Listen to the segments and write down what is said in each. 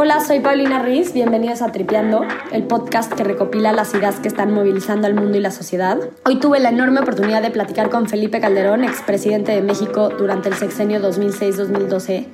Hola, soy Paulina Riz, bienvenidos a Tripeando, el podcast que recopila las ideas que están movilizando al mundo y la sociedad. Hoy tuve la enorme oportunidad de platicar con Felipe Calderón, expresidente de México durante el sexenio 2006-2012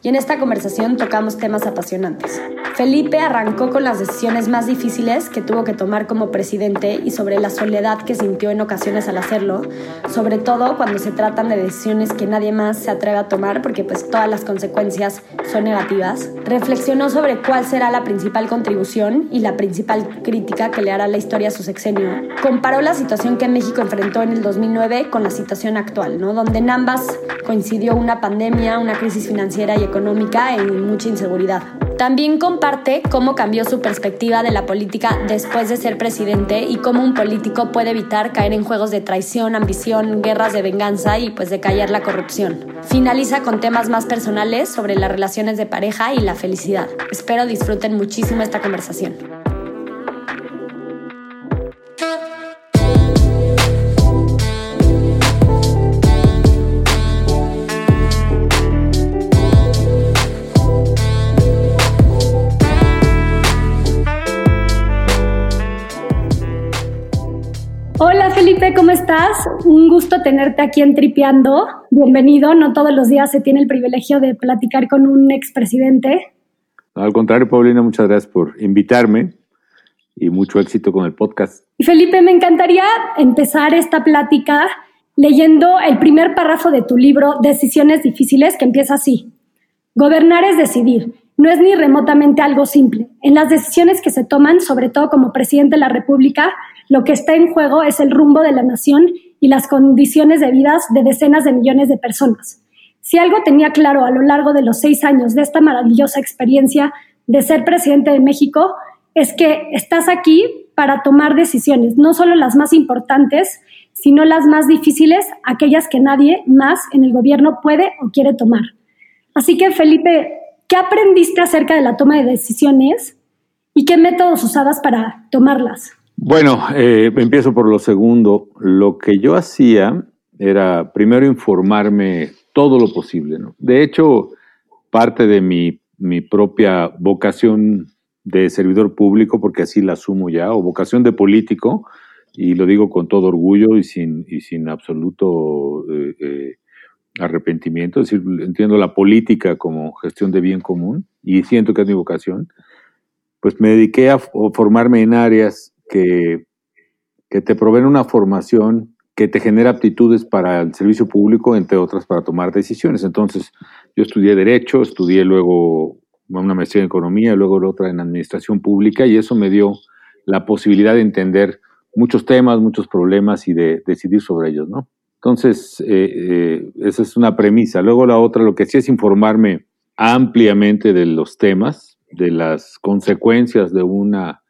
y en esta conversación tocamos temas apasionantes. Felipe arrancó con las decisiones más difíciles que tuvo que tomar como presidente y sobre la soledad que sintió en ocasiones al hacerlo, sobre todo cuando se tratan de decisiones que nadie más se atreve a tomar porque pues todas las consecuencias son negativas. Reflexionó sobre cuál será la principal contribución y la principal crítica que le hará la historia a su sexenio. Comparó la situación que México enfrentó en el 2009 con la situación actual, ¿no? donde en ambas coincidió una pandemia, una crisis financiera y económica y mucha inseguridad. También comparte cómo cambió su perspectiva de la política después de ser presidente y cómo un político puede evitar caer en juegos de traición, ambición, guerras de venganza y pues de callar la corrupción. Finaliza con temas más personales sobre las relaciones de pareja y la felicidad. Espero disfruten muchísimo esta conversación. Felipe, ¿cómo estás? Un gusto tenerte aquí en Tripeando. Bienvenido. No todos los días se tiene el privilegio de platicar con un expresidente. Al contrario, Paulina, muchas gracias por invitarme y mucho éxito con el podcast. Felipe, me encantaría empezar esta plática leyendo el primer párrafo de tu libro Decisiones difíciles, que empieza así. Gobernar es decidir. No es ni remotamente algo simple. En las decisiones que se toman, sobre todo como presidente de la República, lo que está en juego es el rumbo de la nación y las condiciones de vida de decenas de millones de personas. Si algo tenía claro a lo largo de los seis años de esta maravillosa experiencia de ser presidente de México, es que estás aquí para tomar decisiones, no solo las más importantes, sino las más difíciles, aquellas que nadie más en el gobierno puede o quiere tomar. Así que, Felipe, ¿qué aprendiste acerca de la toma de decisiones y qué métodos usabas para tomarlas? Bueno, eh, empiezo por lo segundo. Lo que yo hacía era primero informarme todo lo posible. ¿no? De hecho, parte de mi, mi, propia vocación de servidor público, porque así la asumo ya, o vocación de político, y lo digo con todo orgullo y sin, y sin absoluto eh, eh, arrepentimiento, es decir, entiendo la política como gestión de bien común y siento que es mi vocación, pues me dediqué a formarme en áreas que, que te proveen una formación que te genera aptitudes para el servicio público, entre otras para tomar decisiones. Entonces, yo estudié Derecho, estudié luego una maestría en Economía, luego otra en Administración Pública, y eso me dio la posibilidad de entender muchos temas, muchos problemas y de decidir sobre ellos, ¿no? Entonces, eh, eh, esa es una premisa. Luego la otra, lo que sí es informarme ampliamente de los temas, de las consecuencias de una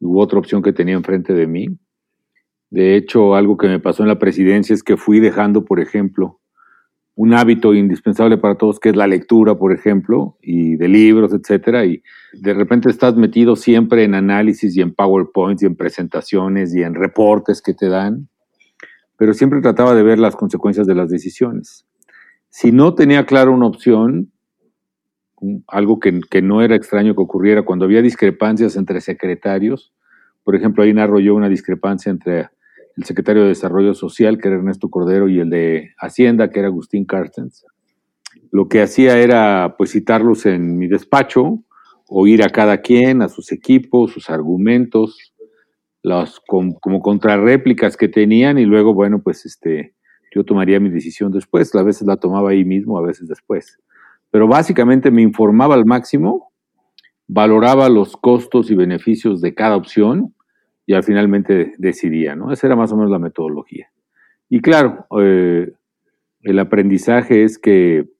u otra opción que tenía enfrente de mí. De hecho, algo que me pasó en la presidencia es que fui dejando, por ejemplo, un hábito indispensable para todos, que es la lectura, por ejemplo, y de libros, etcétera, y de repente estás metido siempre en análisis y en PowerPoints y en presentaciones y en reportes que te dan, pero siempre trataba de ver las consecuencias de las decisiones. Si no tenía clara una opción, algo que, no era extraño que ocurriera cuando había discrepancias entre secretarios. Por ejemplo, ahí narro yo una discrepancia entre el secretario de Desarrollo Social, que era Ernesto Cordero, y el de Hacienda, que era Agustín Carstens. Lo que hacía era pues citarlos en mi despacho, oír a cada quien, a sus equipos, sus argumentos, las como, contrarréplicas que tenían, y luego, bueno, pues este, yo tomaría mi decisión después. A veces la tomaba ahí mismo, a veces después pero básicamente me informaba al máximo, valoraba los costos y beneficios de cada opción y al finalmente decidía, ¿no? Esa era más o menos la metodología. Y claro, eh, el aprendizaje es que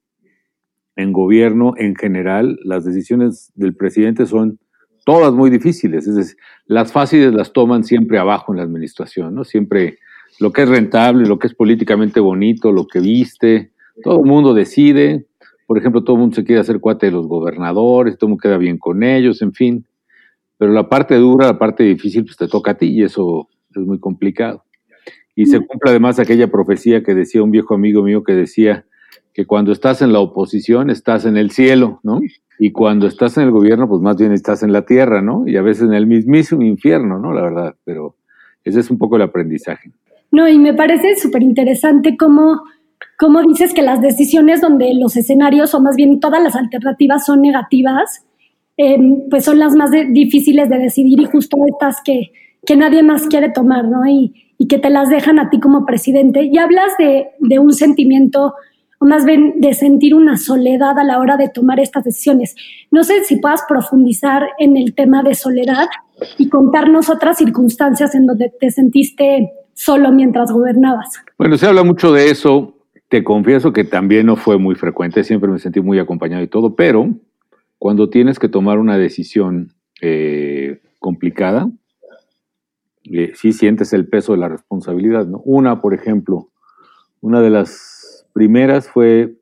en gobierno, en general, las decisiones del presidente son todas muy difíciles. Es decir, las fáciles las toman siempre abajo en la administración, ¿no? Siempre lo que es rentable, lo que es políticamente bonito, lo que viste, todo el mundo decide, por ejemplo, todo el mundo se quiere hacer cuate de los gobernadores, todo el mundo queda bien con ellos, en fin. Pero la parte dura, la parte difícil, pues te toca a ti y eso es muy complicado. Y se cumple además aquella profecía que decía un viejo amigo mío que decía que cuando estás en la oposición estás en el cielo, ¿no? Y cuando estás en el gobierno, pues más bien estás en la tierra, ¿no? Y a veces en el mismísimo infierno, ¿no? La verdad, pero ese es un poco el aprendizaje. No, y me parece súper interesante cómo, cómo dices que las decisiones donde los escenarios, o más bien todas las alternativas son negativas, em, pues son las más difíciles de decidir y justo estas que, que nadie más quiere tomar, ¿no? Y, que te las dejan a ti como presidente. Y hablas de un sentimiento o más bien de sentir una soledad a la hora de tomar estas decisiones. No sé si puedas profundizar en el tema de soledad y contarnos otras circunstancias en donde te sentiste solo mientras gobernabas. Bueno, se habla mucho de eso. Te confieso que también no fue muy frecuente, siempre me sentí muy acompañado y todo, pero cuando tienes que tomar una decisión eh, complicada, eh, sí sientes el peso de la responsabilidad. ¿no? Una, por ejemplo, una de las primeras fue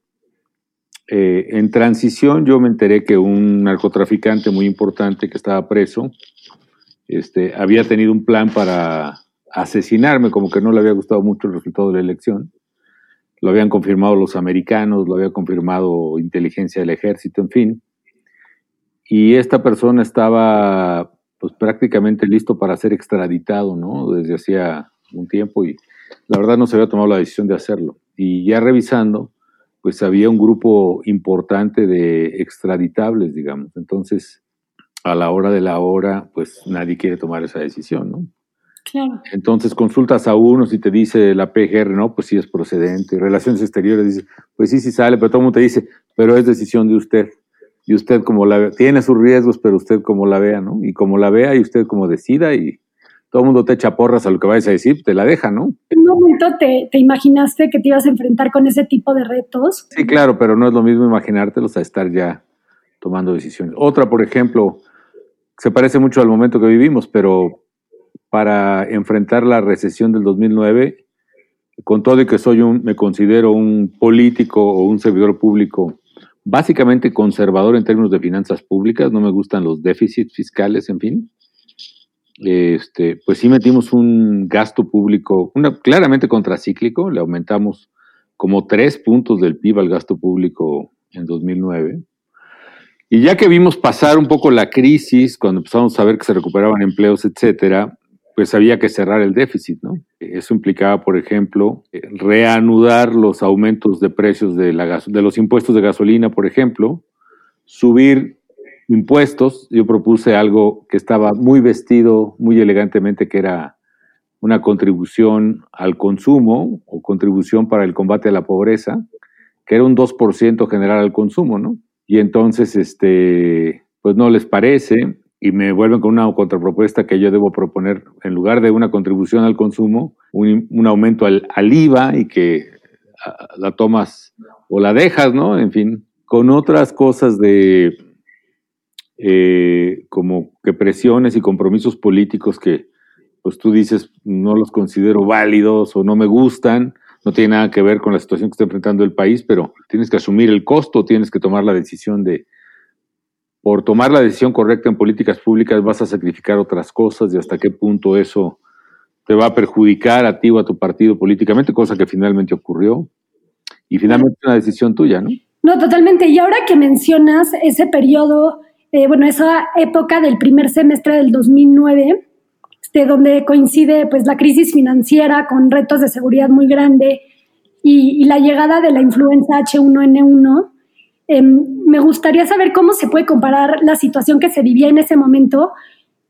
eh, en transición, yo me enteré que un narcotraficante muy importante que estaba preso este, había tenido un plan para asesinarme, como que no le había gustado mucho el resultado de la elección. Lo habían confirmado los americanos, lo había confirmado inteligencia del ejército, en fin. Y esta persona estaba pues prácticamente listo para ser extraditado, ¿no? Desde hacía un tiempo y la verdad no se había tomado la decisión de hacerlo y ya revisando, pues había un grupo importante de extraditables, digamos. Entonces, a la hora de la hora, pues nadie quiere tomar esa decisión, ¿no? Claro. Entonces consultas a uno si te dice la PGR, no, pues sí es procedente. Relaciones exteriores dice, pues sí, sí sale, pero todo el mundo te dice, pero es decisión de usted. Y usted como la ve, tiene sus riesgos, pero usted como la vea, ¿no? Y como la vea y usted como decida y todo el mundo te echa porras a lo que vayas a decir, te la deja, ¿no? ¿En un momento te, imaginaste que te ibas a enfrentar con ese tipo de retos? Sí, claro, pero no es lo mismo imaginártelos a estar ya tomando decisiones. Otra, por ejemplo, se parece mucho al momento que vivimos, pero para enfrentar la recesión del 2009, con todo y que soy un, me considero un político o un servidor público básicamente conservador en términos de finanzas públicas, no me gustan los déficits fiscales, en fin este, pues sí metimos un gasto público una, claramente contracíclico, le aumentamos como tres puntos del PIB al gasto público en 2009. Y ya que vimos pasar un poco la crisis, cuando empezamos a ver que se recuperaban empleos, etcétera, pues había que cerrar el déficit, ¿no? Eso implicaba, por ejemplo, reanudar los aumentos de precios de, la de los impuestos de gasolina, por ejemplo, subir impuestos, yo propuse algo que estaba muy vestido, muy elegantemente, que era una contribución al consumo o contribución para el combate a la pobreza, que era un 2% general al consumo, ¿no? Y entonces, este, pues no les parece y me vuelven con una contrapropuesta que yo debo proponer, en lugar de una contribución al consumo, un, aumento al, al IVA y que la tomas o la dejas, ¿no? En fin, con otras cosas de eh, como que presiones y compromisos políticos que pues tú dices no los considero válidos o no me gustan, no tiene nada que ver con la situación que está enfrentando el país, pero tienes que asumir el costo, tienes que tomar la decisión de, por tomar la decisión correcta en políticas públicas vas a sacrificar otras cosas y hasta qué punto eso te va a perjudicar a ti o a tu partido políticamente, cosa que finalmente ocurrió. Y finalmente una decisión tuya, ¿no? No, totalmente. Y ahora que mencionas ese periodo eh, bueno, esa época del primer semestre del 2009, este, donde coincide pues la crisis financiera con retos de seguridad muy grande y, la llegada de la influenza H1N1, em, me gustaría saber cómo se puede comparar la situación que se vivía en ese momento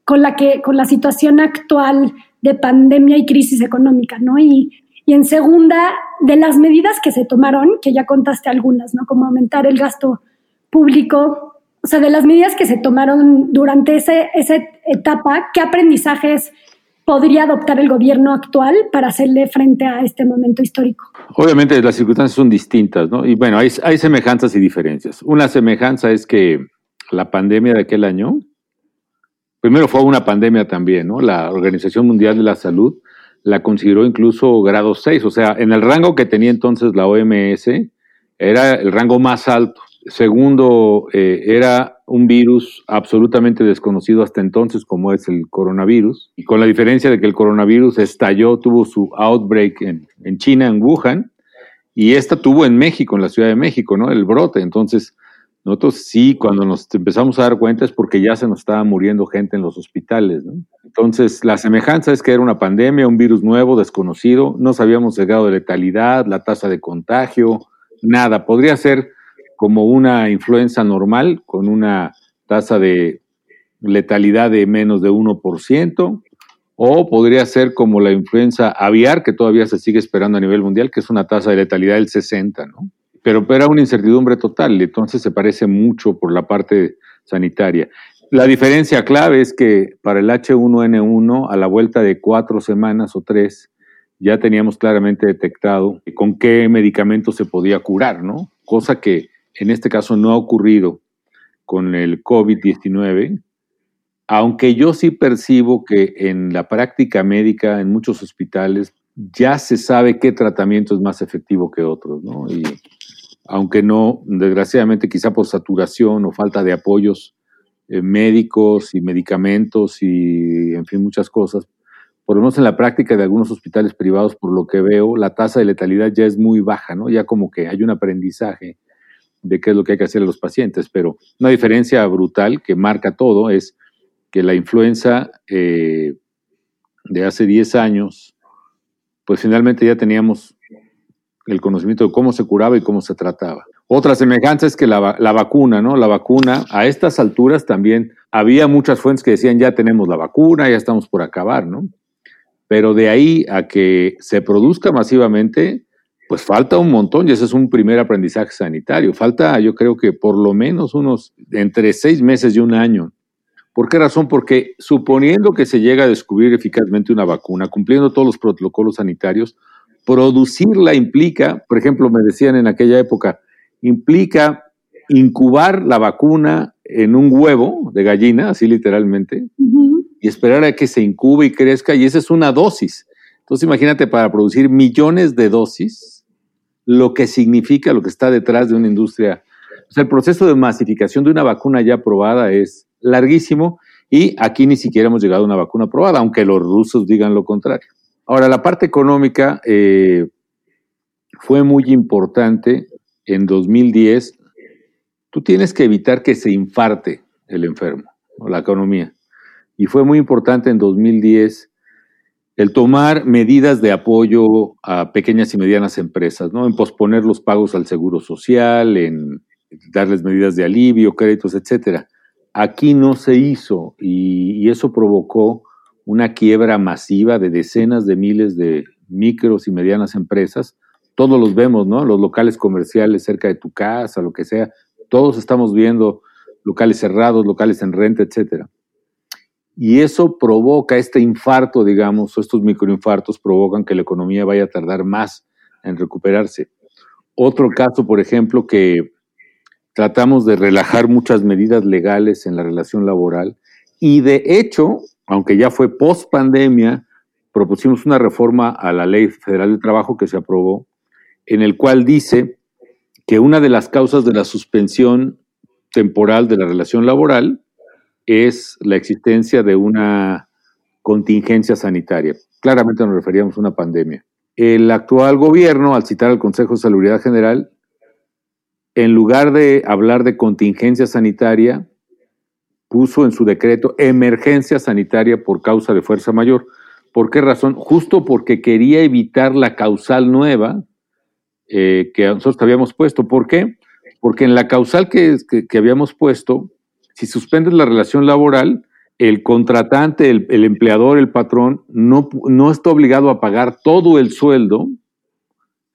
con la, que, con la situación actual de pandemia y crisis económica, ¿no? Y, y en segunda, de las medidas que se tomaron, que ya contaste algunas, ¿no? Como aumentar el gasto público, o sea, de las medidas que se tomaron durante ese, esa etapa, ¿qué aprendizajes podría adoptar el gobierno actual para hacerle frente a este momento histórico? Obviamente las circunstancias son distintas, ¿no? Y bueno, hay, hay semejanzas y diferencias. Una semejanza es que la pandemia de aquel año, primero fue una pandemia también, ¿no? La Organización Mundial de la Salud la consideró incluso grado 6, o sea, en el rango que tenía entonces la OMS, era el rango más alto. Segundo, eh, era un virus absolutamente desconocido hasta entonces, como es el coronavirus, y con la diferencia de que el coronavirus estalló, tuvo su outbreak en, China, en Wuhan, Y esta tuvo en México, en la Ciudad de México, ¿no? El brote. Entonces, nosotros sí, cuando nos empezamos a dar cuenta es porque ya se nos estaba muriendo gente en los hospitales, ¿no? Entonces, la semejanza es que era una pandemia, un virus nuevo, desconocido, no sabíamos el grado de letalidad, la tasa de contagio, nada. Podría ser como una influenza normal, con una tasa de letalidad de menos de 1%, o podría ser como la influenza aviar, que todavía se sigue esperando a nivel mundial, que es una tasa de letalidad del 60, ¿no? Pero era una incertidumbre total, entonces se parece mucho por la parte sanitaria. La diferencia clave es que para el H1N1, a la vuelta de cuatro semanas o tres, ya teníamos claramente detectado con qué medicamento se podía curar, ¿no? Cosa que en este caso no ha ocurrido con el COVID-19, aunque yo sí percibo que en la práctica médica, en muchos hospitales, ya se sabe qué tratamiento es más efectivo que otros, ¿no? Y aunque no, desgraciadamente, quizá por saturación o falta de apoyos eh, médicos y medicamentos y, en fin, muchas cosas, por lo menos en la práctica de algunos hospitales privados, por lo que veo, la tasa de letalidad ya es muy baja, ¿no? Ya como que hay un aprendizaje de qué es lo que hay que hacer a los pacientes, pero una diferencia brutal que marca todo es que la influenza eh, de hace 10 años, pues finalmente ya teníamos el conocimiento de cómo se curaba y cómo se trataba. Otra semejanza es que la, la, vacuna, ¿no? La vacuna, a estas alturas también había muchas fuentes que decían ya tenemos la vacuna, ya estamos por acabar, ¿no? Pero de ahí a que se produzca masivamente, pues falta un montón y ese es un primer aprendizaje sanitario. Falta, yo creo que por lo menos unos entre seis meses y un año ¿Por qué razón? Porque suponiendo que se llega a descubrir eficazmente una vacuna, cumpliendo todos los protocolos sanitarios, producirla implica, por ejemplo, me decían en aquella época, implica incubar la vacuna en un huevo de gallina, así literalmente, y esperar a que se incube y crezca, y esa es una dosis. Entonces imagínate para producir millones de dosis, lo que significa, lo que está detrás de una industria. O sea, el proceso de masificación de una vacuna ya aprobada es larguísimo y aquí ni siquiera hemos llegado a una vacuna aprobada, aunque los rusos digan lo contrario. Ahora, la parte económica eh, fue muy importante en 2010. Tú tienes que evitar que se infarte el enfermo o la economía. Y fue muy importante en 2010 el tomar medidas de apoyo a pequeñas y medianas empresas, ¿no? En posponer los pagos al seguro social, en darles medidas de alivio, créditos, etcétera. Aquí no se hizo y, eso provocó una quiebra masiva de decenas de miles de micros y medianas empresas. Todos los vemos, ¿no? Los locales comerciales cerca de tu casa, lo que sea. Todos estamos viendo locales cerrados, locales en renta, etcétera. Y eso provoca este infarto, digamos, o estos microinfartos provocan que la economía vaya a tardar más en recuperarse. Otro caso, por ejemplo, que tratamos de relajar muchas medidas legales en la relación laboral y de hecho, aunque ya fue post pandemia, propusimos una reforma a la Ley Federal de Trabajo que se aprobó, en el cual dice que una de las causas de la suspensión temporal de la relación laboral es la existencia de una contingencia sanitaria. Claramente nos referíamos a una pandemia. El actual gobierno, al citar al Consejo de Salubridad General, en lugar de hablar de contingencia sanitaria, puso en su decreto emergencia sanitaria por causa de fuerza mayor. ¿Por qué razón? Justo porque quería evitar la causal nueva eh, que nosotros habíamos puesto. ¿Por qué? Porque en la causal que, habíamos puesto, si suspendes la relación laboral, el contratante, el, el empleador, el patrón, no, no está obligado a pagar todo el sueldo.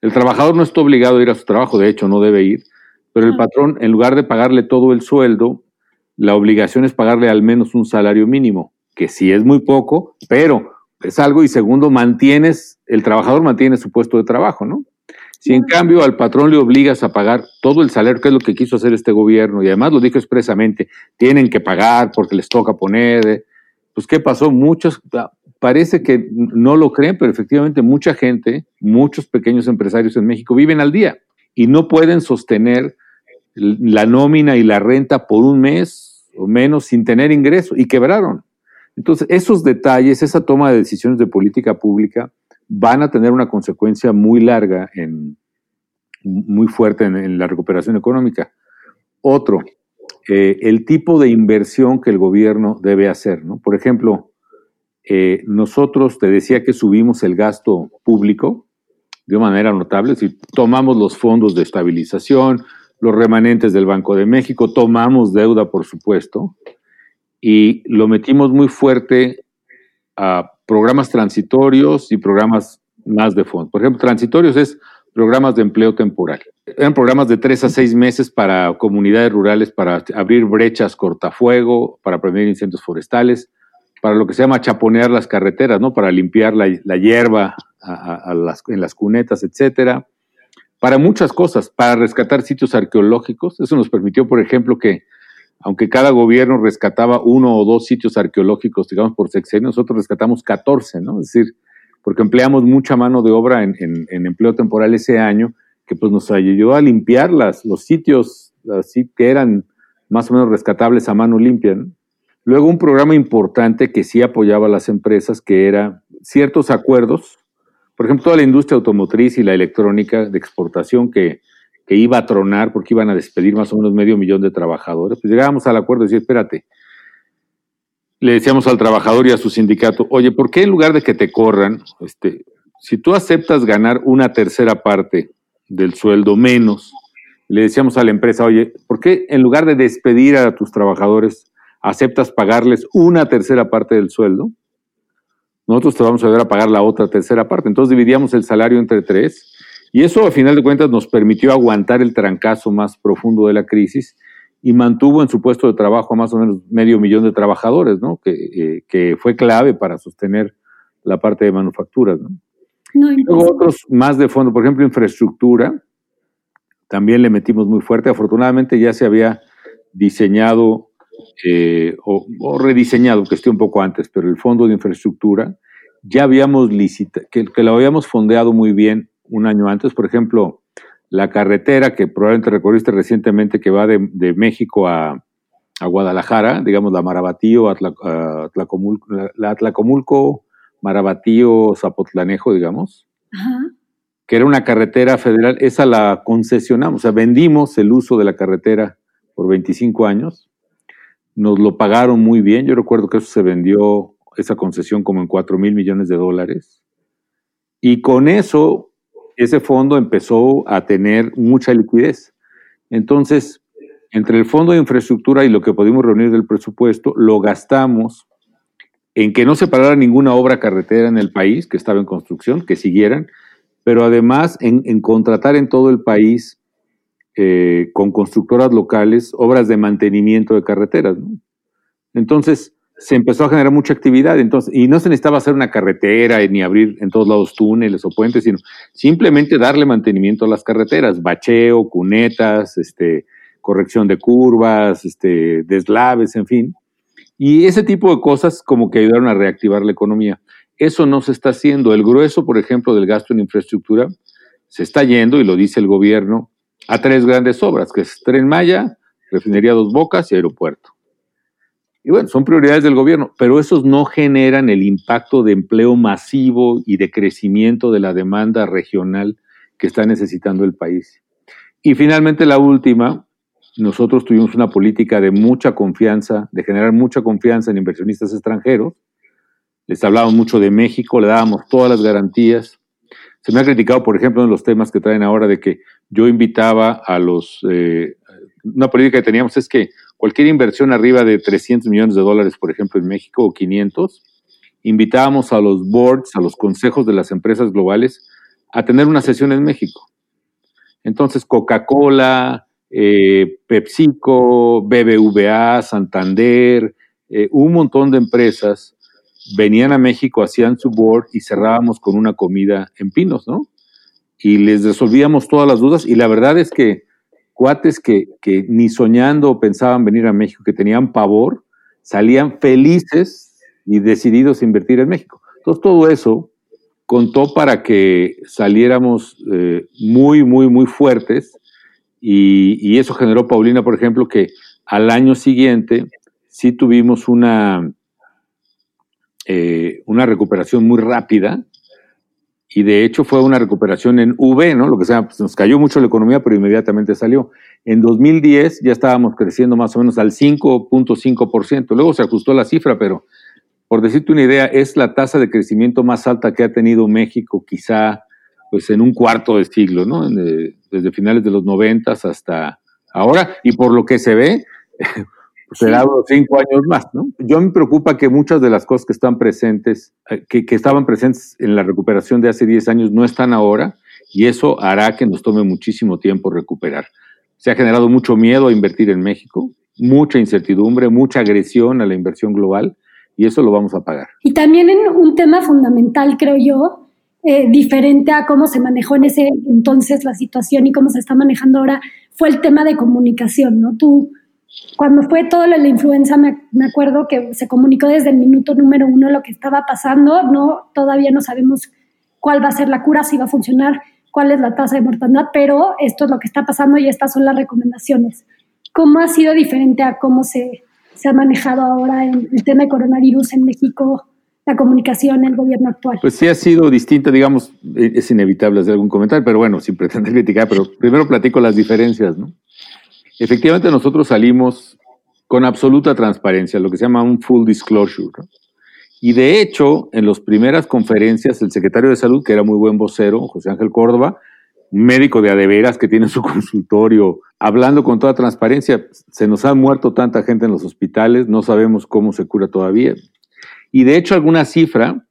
El trabajador no está obligado a ir a su trabajo, de hecho no debe ir, pero el patrón, en lugar de pagarle todo el sueldo, la obligación es pagarle al menos un salario mínimo, que sí es muy poco, pero es algo y segundo, mantienes, el trabajador mantiene su puesto de trabajo, ¿no? Si en cambio al patrón le obligas a pagar todo el salario, que es lo que quiso hacer este gobierno, y además lo dijo expresamente, tienen que pagar porque les toca poner, pues ¿qué pasó? Muchos, ah, parece que no lo creen, pero efectivamente mucha gente, muchos pequeños empresarios en México viven al día y no pueden sostener la nómina y la renta por un mes o menos sin tener ingreso y quebraron. Entonces, esos detalles, esa toma de decisiones de política pública van a tener una consecuencia muy larga en, muy fuerte en, la recuperación económica. Otro, eh, el tipo de inversión que el gobierno debe hacer. ¿no? Por ejemplo, eh, nosotros, te decía que subimos el gasto público de manera notable, si tomamos los fondos de estabilización, los remanentes del Banco de México, tomamos deuda, por supuesto, y lo metimos muy fuerte a programas transitorios y programas más de fondo. Por ejemplo, transitorios es programas de empleo temporal. Eran programas de tres a seis meses para comunidades rurales, para abrir brechas cortafuego, para prevenir incendios forestales, para lo que se llama chaponear las carreteras, ¿no? Para limpiar la, hierba en las cunetas, etcétera. Para muchas cosas, para rescatar sitios arqueológicos. Eso nos permitió, por ejemplo, que aunque cada gobierno rescataba uno o dos sitios arqueológicos, digamos, por sexenio, nosotros rescatamos 14, ¿no? Es decir, porque empleamos mucha mano de obra en, empleo temporal ese año, que pues nos ayudó a limpiar los sitios así que eran más o menos rescatables a mano limpia. Luego un programa importante que sí apoyaba a las empresas, que era ciertos acuerdos, por ejemplo, toda la industria automotriz y la electrónica de exportación que, que iba a tronar porque iban a despedir más o menos medio millón de trabajadores, pues llegábamos al acuerdo y decir, espérate, le decíamos al trabajador y a su sindicato, oye, ¿por qué en lugar de que te corran, este, si tú aceptas ganar una tercera parte del sueldo menos, le decíamos a la empresa, oye, ¿por qué en lugar de despedir a tus trabajadores, aceptas pagarles una tercera parte del sueldo? Nosotros te vamos a ayudar a pagar la otra tercera parte. Entonces dividíamos el salario entre tres y eso a final de cuentas nos permitió aguantar el trancazo más profundo de la crisis y mantuvo en su puesto de trabajo a más o menos medio millón de trabajadores, ¿no? Que, eh, que fue clave para sostener la parte de manufacturas, ¿no? Luego otros más de fondo, por ejemplo, infraestructura, también le metimos muy fuerte. Afortunadamente ya se había diseñado eh, o, rediseñado, que esté un poco antes, pero el fondo de infraestructura ya habíamos licitado, que, que lo habíamos fondeado muy bien un año antes. Por ejemplo, la carretera que probablemente recorriste recientemente que va de, México a, Guadalajara, digamos la Marabatío, Atlacomulco, la Atlacomulco, Marabatío, Zapotlanejo, digamos, que era una carretera federal, esa la concesionamos, o sea, vendimos el uso de la carretera por 25 años, nos lo pagaron muy bien, yo recuerdo que eso se vendió, esa concesión como en 4 mil millones de dólares, y con eso ese fondo empezó a tener mucha liquidez. Entonces, entre el fondo de infraestructura y lo que pudimos reunir del presupuesto, lo gastamos en que no se parara ninguna obra carretera en el país que estaba en construcción, que siguieran, pero además en, contratar en todo el país eh, con constructoras locales obras de mantenimiento de carreteras. Entonces, se empezó a generar mucha actividad, entonces, y no se necesitaba hacer una carretera ni abrir en todos lados túneles o puentes, sino simplemente darle mantenimiento a las carreteras, bacheo, cunetas, este, corrección de curvas, este, deslaves, en fin. Y ese tipo de cosas como que ayudaron a reactivar la economía. Eso no se está haciendo. El grueso, por ejemplo, del gasto en infraestructura se está yendo, y lo dice el gobierno, a tres grandes obras, que es Tren Maya, Refinería Dos Bocas y Aeropuerto. Y bueno, son prioridades del gobierno, pero esos no generan el impacto de empleo masivo y de crecimiento de la demanda regional que está necesitando el país. Y finalmente la última, nosotros tuvimos una política de mucha confianza, de generar mucha confianza en inversionistas extranjeros. Les hablábamos mucho de México, le dábamos todas las garantías. Se me ha criticado, por ejemplo, en los temas que traen ahora de que yo invitaba a los... Eh, una política que teníamos es que cualquier inversión arriba de 300 millones de dólares, por ejemplo, en México, o 500, invitábamos a los boards, a los consejos de las empresas globales, a tener una sesión en México. Entonces, Coca-Cola, eh, PepsiCo, BBVA, Santander, eh, un montón de empresas venían a México, hacían su board y cerrábamos con una comida en Pinos, ¿no? Y les resolvíamos todas las dudas y la verdad es que cuates que, ni soñando pensaban venir a México, que tenían pavor, salían felices y decididos a invertir en México. Entonces todo eso contó para que saliéramos eh, muy, muy, muy fuertes y, eso generó, Paulina, por ejemplo, que al año siguiente sí tuvimos una, eh, una recuperación muy rápida y de hecho fue una recuperación en V, ¿no? Lo que sea, pues nos cayó mucho la economía, pero inmediatamente salió. En 2010 ya estábamos creciendo más o menos al 5.5%. Luego se ajustó la cifra, pero por decirte una idea, es la tasa de crecimiento más alta que ha tenido México quizá pues en un cuarto de siglo, ¿no? Desde finales de los 90 hasta ahora, y por lo que se ve, será unos cinco años más, ¿no? Yo me preocupa que muchas de las cosas que están presentes, eh, que, que estaban presentes en la recuperación de hace 10 años, no están ahora, y eso hará que nos tome muchísimo tiempo recuperar. Se ha generado mucho miedo a invertir en México, mucha incertidumbre, mucha agresión a la inversión global, y eso lo vamos a pagar. Y también en un tema fundamental, creo yo, eh, diferente a cómo se manejó en ese entonces la situación y cómo se está manejando ahora, fue el tema de comunicación, ¿no? Tú cuando fue todo lo de la influenza, me, acuerdo que se comunicó desde el minuto número uno lo que estaba pasando. No, todavía no sabemos cuál va a ser la cura, si va a funcionar, cuál es la tasa de mortandad, pero esto es lo que está pasando y estas son las recomendaciones. ¿Cómo ha sido diferente a cómo se, se ha manejado ahora el, el tema de coronavirus en México, la comunicación, el gobierno actual? Pues sí ha sido distinto, digamos, es inevitable hacer algún comentario, pero bueno, sin pretender criticar, pero primero platico las diferencias, ¿no? Efectivamente, nosotros salimos con absoluta transparencia, lo que se llama un full disclosure. Y de hecho, en las primeras conferencias, el secretario de Salud, que era muy buen vocero, José Ángel Córdoba, médico de adeveras que tiene su consultorio, hablando con toda transparencia, se nos ha muerto tanta gente en los hospitales, no sabemos cómo se cura todavía. Y de hecho, alguna cifra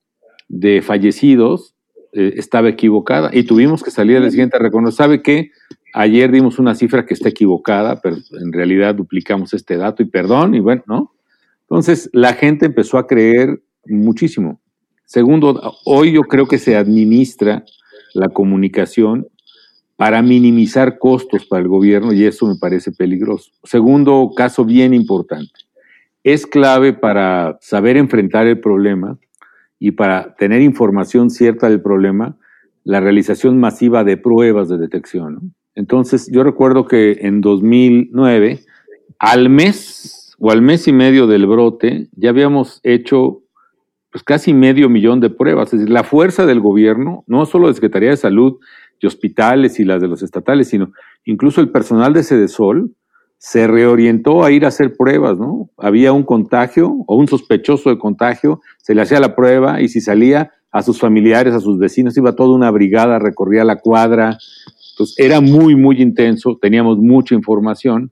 de fallecidos eh, estaba equivocada y tuvimos que salir al siguiente a reconocer, ¿sabe qué? Ayer dimos una cifra que está equivocada, pero en realidad duplicamos este dato y perdón, y bueno, ¿no? Entonces la gente empezó a creer muchísimo. Segundo, hoy yo creo que se administra la comunicación para minimizar costos para el gobierno y eso me parece peligroso. Segundo caso bien importante, es clave para saber enfrentar el problema y para tener información cierta del problema, la realización masiva de pruebas de detección. ¿no? Entonces, yo recuerdo que en 2009, al mes o al mes y medio del brote, ya habíamos hecho pues casi medio millón de pruebas. Es decir, la fuerza del gobierno, no solo de Secretaría de Salud y hospitales y las de los estatales, sino incluso el personal de Sedesol se reorientó a ir a hacer pruebas, ¿no? Había un contagio o un sospechoso de contagio, se le hacía la prueba y si salía a sus familiares, a sus vecinos, iba toda una brigada, recorría la cuadra, entonces era muy, muy intenso, teníamos mucha información,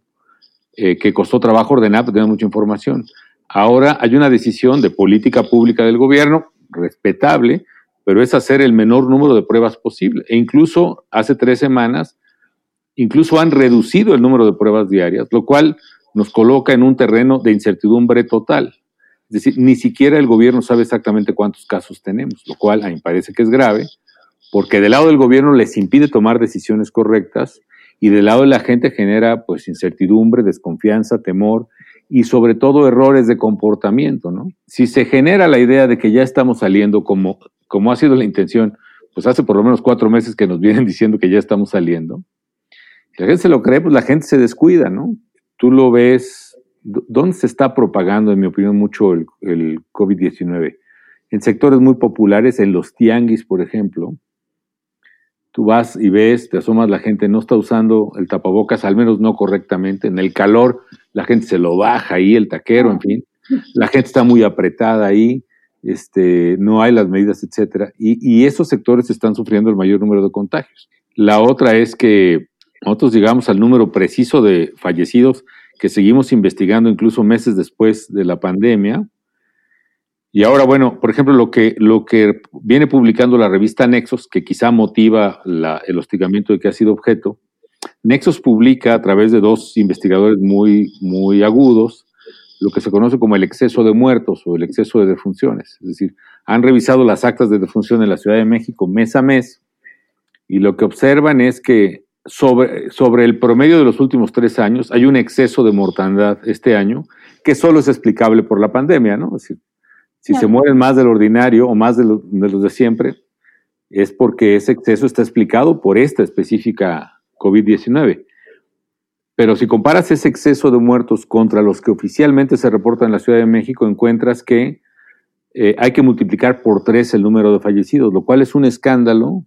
eh, que costó trabajo ordenar, pero teníamos mucha información. Ahora hay una decisión de política pública del gobierno, respetable, pero es hacer el menor número de pruebas posible. E incluso hace tres semanas, incluso han reducido el número de pruebas diarias, lo cual nos coloca en un terreno de incertidumbre total. Es decir, ni siquiera el gobierno sabe exactamente cuántos casos tenemos, lo cual a mí me parece que es grave porque del lado del gobierno les impide tomar decisiones correctas y del lado de la gente genera pues incertidumbre, desconfianza, temor y sobre todo errores de comportamiento, ¿no? Si se genera la idea de que ya estamos saliendo como, como ha sido la intención, pues hace por lo menos cuatro meses que nos vienen diciendo que ya estamos saliendo, la gente se lo cree, pues la gente se descuida, ¿no? Tú lo ves, ¿dónde se está propagando, en mi opinión, mucho el, el COVID-19? En sectores muy populares, en los tianguis, por ejemplo, tú vas y ves, te asomas, la gente no está usando el tapabocas, al menos no correctamente. En el calor, la gente se lo baja ahí, el taquero, en fin. La gente está muy apretada ahí, este, no hay las medidas, etcétera. Y, y esos sectores están sufriendo el mayor número de contagios. La otra es que nosotros llegamos al número preciso de fallecidos que seguimos investigando incluso meses después de la pandemia, y ahora, bueno, por ejemplo, lo que, viene publicando la revista Nexos, que quizá motiva el hostigamiento de que ha sido objeto, Nexos publica a través de dos investigadores muy, muy agudos lo que se conoce como el exceso de muertos o el exceso de defunciones. Es decir, han revisado las actas de defunción en la Ciudad de México mes a mes y lo que observan es que sobre, sobre el promedio de los últimos tres años hay un exceso de mortandad este año que solo es explicable por la pandemia, ¿no? Es decir, si se mueren más del ordinario o más de, los de siempre, es porque ese exceso está explicado por esta específica COVID-19. Pero si comparas ese exceso de muertos contra los que oficialmente se reportan en la Ciudad de México, encuentras que eh, hay que multiplicar por tres el número de fallecidos, lo cual es un escándalo.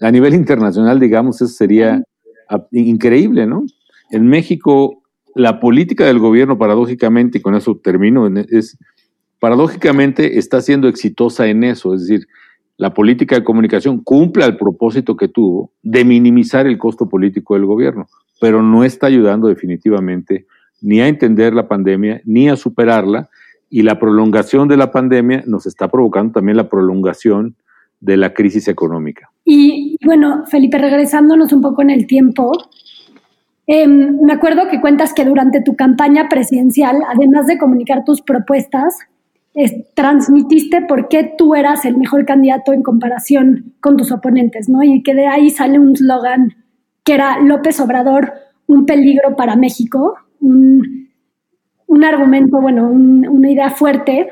A nivel internacional, digamos, eso sería increíble, ¿no? En México, la política del gobierno, paradójicamente, y con eso termino, es paradójicamente está siendo exitosa en eso, es decir, la política de comunicación cumple el propósito que tuvo de minimizar el costo político del gobierno, pero no está ayudando definitivamente ni a entender la pandemia, ni a superarla, y la prolongación de la pandemia nos está provocando también la prolongación de la crisis económica. Y bueno, Felipe, regresándonos un poco en el tiempo, em, me acuerdo que cuentas que durante tu campaña presidencial, además de comunicar tus propuestas, transmitiste por qué tú eras el mejor candidato en comparación con tus oponentes, ¿no? Y que de ahí sale un slogan que era López Obrador, un peligro para México, un, argumento, bueno, una idea fuerte,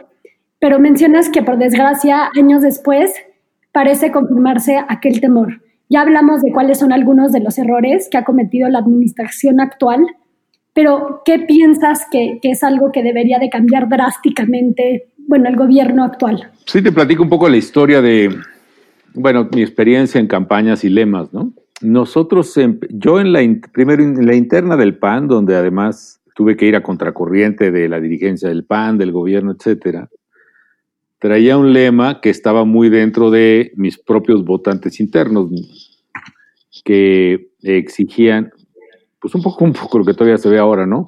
pero mencionas que por desgracia, años después, parece confirmarse aquel temor. Ya hablamos de cuáles son algunos de los errores que ha cometido la administración actual, pero ¿qué piensas que, es algo que debería de cambiar drásticamente bueno, el gobierno actual. Sí, te platico un poco la historia de, bueno, mi experiencia en campañas y lemas, ¿no? Nosotros, yo en la, primero en la interna del PAN, donde además tuve que ir a contracorriente de la dirigencia del PAN, del gobierno, etcétera, traía un lema que estaba muy dentro de mis propios votantes internos, que exigían, pues un poco, lo que todavía se ve ahora, ¿no?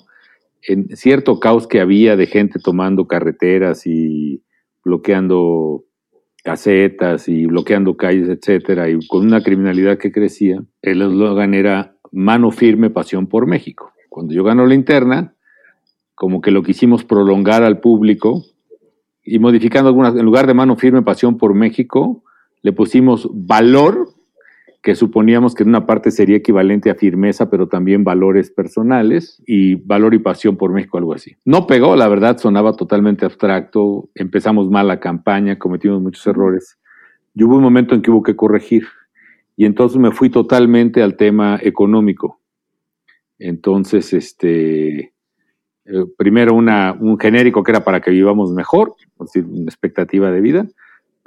en cierto caos que había de gente tomando carreteras y bloqueando casetas y bloqueando calles, etcétera, y con una criminalidad que crecía, el eslogan era mano firme, pasión por México. Cuando yo gano la interna, como que lo quisimos prolongar al público y modificando algunas, en lugar de mano firme, pasión por México, le pusimos valor que suponíamos que en una parte sería equivalente a firmeza, pero también valores personales y valor y pasión por México, algo así. No pegó, la verdad, sonaba totalmente abstracto, empezamos mal la campaña, cometimos muchos errores. Y hubo un momento en que hubo que corregir. Y entonces me fui totalmente al tema económico. Entonces, este, eh, primero una, un genérico que era para que vivamos mejor, es decir, una expectativa de vida,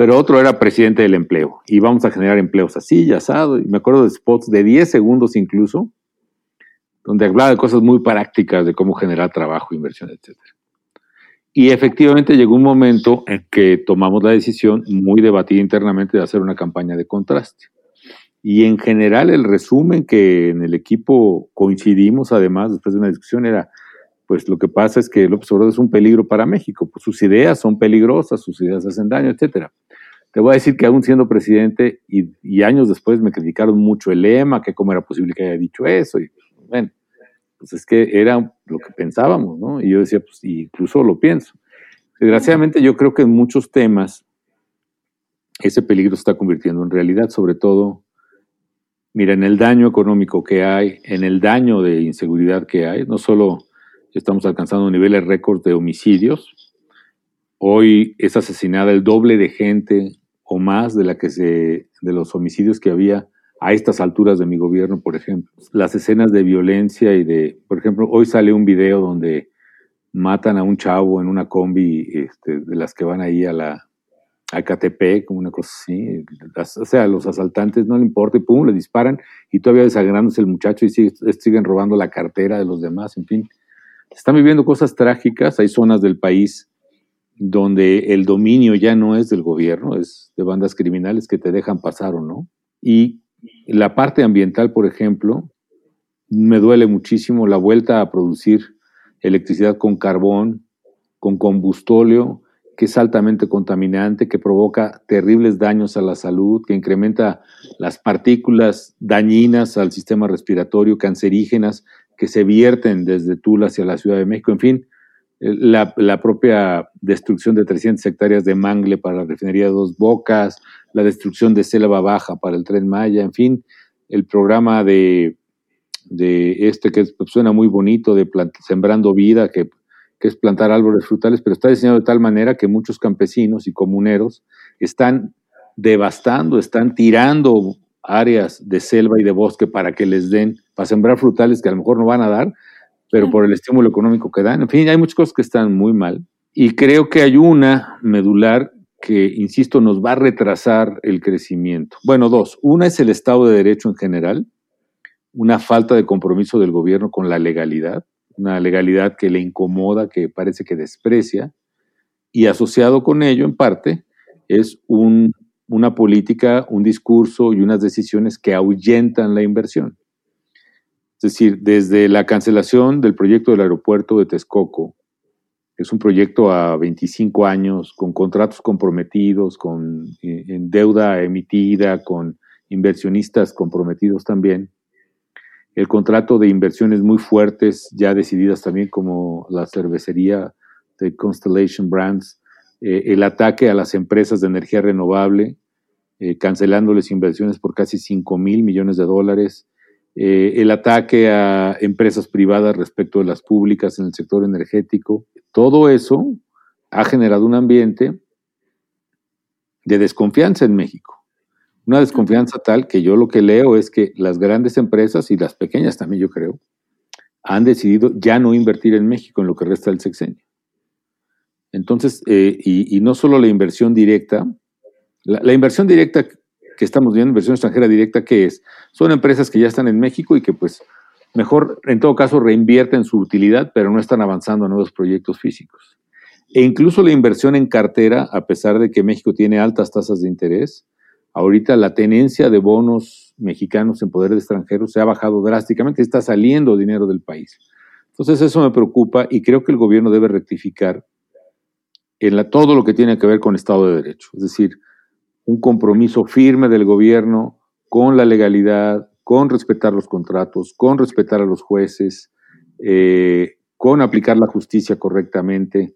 pero otro era presidente del empleo. Y vamos a generar empleos así, ya asado. Y me acuerdo de spots de 10 segundos incluso, donde hablaba de cosas muy prácticas de cómo generar trabajo, inversión, etc. Y efectivamente llegó un momento en que tomamos la decisión muy debatida internamente de hacer una campaña de contraste. Y en general el resumen que en el equipo coincidimos además después de una discusión era, pues lo que pasa es que López Obrador es un peligro para México, pues sus ideas son peligrosas, sus ideas hacen daño, etcétera. Te voy a decir que aún siendo presidente y, años después me criticaron mucho el lema, que cómo era posible que haya dicho eso. Y bueno, pues es que era lo que pensábamos, ¿no? Y yo decía, pues incluso lo pienso. Desgraciadamente yo creo que en muchos temas ese peligro se está convirtiendo en realidad, sobre todo, mira, en el daño económico que hay, en el daño de inseguridad que hay, no solo estamos alcanzando niveles récords de homicidios, hoy es asesinada el doble de gente o más de la que se de los homicidios que había a estas alturas de mi gobierno, por ejemplo. Las escenas de violencia y de, por ejemplo, hoy sale un video donde matan a un chavo en una combi este, de las que van ahí a la a KTP, como una cosa así. O sea, los asaltantes no le importa y pum, le disparan y todavía desagrándose el muchacho y siguen robando la cartera de los demás, en fin. Están viviendo cosas trágicas, hay zonas del país donde el dominio ya no es del gobierno, es de bandas criminales que te dejan pasar o no. Y la parte ambiental, por ejemplo, me duele muchísimo la vuelta a producir electricidad con carbón, con combustóleo, que es altamente contaminante, que provoca terribles daños a la salud, que incrementa las partículas dañinas al sistema respiratorio, cancerígenas, que se vierten desde Tula hacia la Ciudad de México. En fin, la, propia destrucción de 300 hectáreas de mangle para la refinería de Dos Bocas, la destrucción de selva baja para el tren Maya, en fin, el programa de, de este que suena muy bonito, de Sembrando Vida, que es plantar árboles frutales, pero está diseñado de tal manera que muchos campesinos y comuneros están devastando, están tirando áreas de selva y de bosque para que les den, para sembrar frutales que a lo mejor no van a dar, pero por el estímulo económico que dan. En fin, hay muchas cosas que están muy mal. Y creo que hay una medular que, insisto, nos va a retrasar el crecimiento. Bueno, dos. Una es el Estado de Derecho en general, una falta de compromiso del gobierno con la legalidad, una legalidad que le incomoda, que parece que desprecia, y asociado con ello, en parte, es un, una política, un discurso y unas decisiones que ahuyentan la inversión. Es decir, desde la cancelación del proyecto del aeropuerto de Texcoco, es un proyecto a 25 años, con contratos comprometidos, con eh, deuda emitida, con inversionistas comprometidos también. El contrato de inversiones muy fuertes, ya decididas también como la cervecería de Constellation Brands, eh, el ataque a las empresas de energía renovable, eh, cancelándoles inversiones por casi 5 mil millones de dólares, el ataque a empresas privadas respecto de las públicas en el sector energético, todo eso ha generado un ambiente de desconfianza en México. Una desconfianza tal que yo lo que leo es que las grandes empresas y las pequeñas también yo creo han decidido ya no invertir en México en lo que resta del sexenio. Entonces, eh, y, no solo la inversión directa, la, inversión directa que estamos viendo, inversión extranjera directa, ¿qué es? Son empresas que ya están en México y que pues mejor, en todo caso, reinvierten su utilidad, pero no están avanzando a nuevos proyectos físicos. E incluso la inversión en cartera, a pesar de que México tiene altas tasas de interés, ahorita la tenencia de bonos mexicanos en poder de extranjeros se ha bajado drásticamente, está saliendo dinero del país. Entonces eso me preocupa y creo que el gobierno debe rectificar en la, todo lo que tiene que ver con Estado de Derecho, es decir, un compromiso firme del gobierno con la legalidad, con respetar los contratos, con respetar a los jueces, eh, con aplicar la justicia correctamente.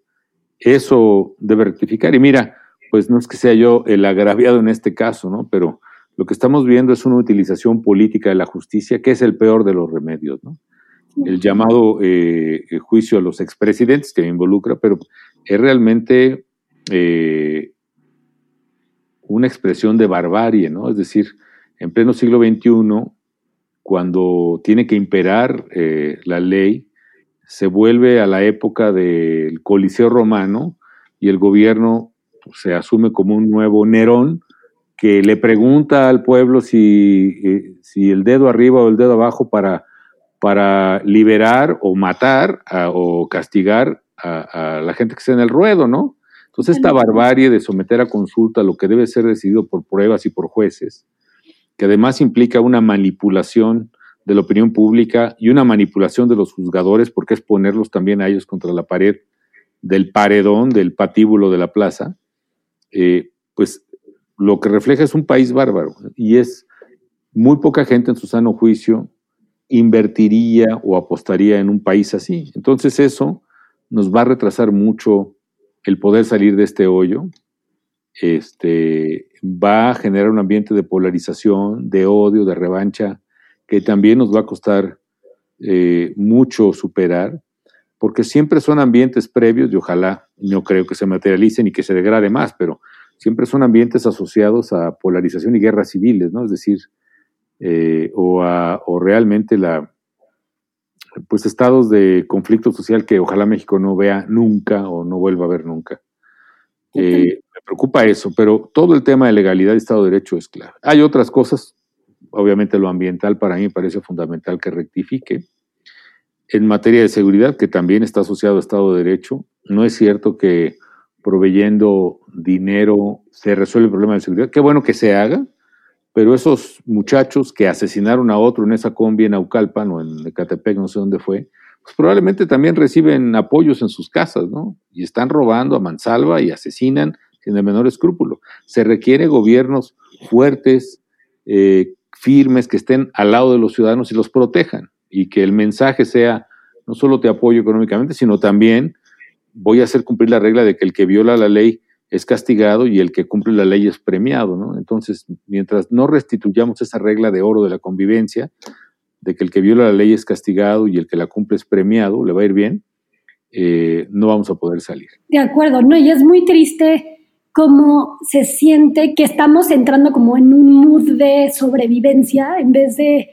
Eso debe rectificar. Y mira, pues no es que sea yo el agraviado en este caso, ¿no? Pero lo que estamos viendo es una utilización política de la justicia, que es el peor de los remedios, ¿no? El llamado eh, juicio a los expresidentes que me involucra, pero es realmente eh, una expresión de barbarie, ¿no? Es decir, en pleno siglo XXI, cuando tiene que imperar eh, la ley, se vuelve a la época del Coliseo romano y el gobierno se asume como un nuevo Nerón que le pregunta al pueblo si, eh, si el dedo arriba o el dedo abajo para, para liberar o matar o castigar a, a, la gente que está en el ruedo, ¿no? Entonces esta barbarie de someter a consulta lo que debe ser decidido por pruebas y por jueces, que además implica una manipulación de la opinión pública y una manipulación de los juzgadores, porque es ponerlos también a ellos contra la pared del paredón, del patíbulo de la plaza, eh, pues lo que refleja es un país bárbaro y es muy poca gente en su sano juicio invertiría o apostaría en un país así. Entonces eso nos va a retrasar mucho el poder salir de este hoyo este, va a generar un ambiente de polarización, de odio, de revancha, que también nos va a costar eh, mucho superar, porque siempre son ambientes previos y ojalá no creo que se materialicen y que se degrade más, pero siempre son ambientes asociados a polarización y guerras civiles, ¿no? Es decir, eh, o, a, o realmente la, pues estados de conflicto social que ojalá México no vea nunca o no vuelva a ver nunca. Eh, me preocupa eso, pero todo el tema de legalidad y Estado de Derecho es clave. Hay otras cosas, obviamente lo ambiental para mí me parece fundamental que rectifique. En materia de seguridad, que también está asociado a Estado de Derecho, no es cierto que proveyendo dinero se resuelve el problema de seguridad. Qué bueno que se haga, pero esos muchachos que asesinaron a otro en esa combi en Aucalpan o en Ecatepec, no sé dónde fue, pues probablemente también reciben apoyos en sus casas, ¿no? Y están robando a mansalva y asesinan sin el menor escrúpulo. Se requiere gobiernos fuertes, eh, firmes, que estén al lado de los ciudadanos y los protejan. Y que el mensaje sea, no solo te apoyo económicamente, sino también voy a hacer cumplir la regla de que el que viola la ley es castigado y el que cumple la ley es premiado, ¿no? Entonces, mientras no restituyamos esa regla de oro de la convivencia, de que el que viola la ley es castigado y el que la cumple es premiado, le va a ir bien, eh, no vamos a poder salir. De acuerdo, no, y es muy triste cómo se siente que estamos entrando como en un mood de sobrevivencia en vez de,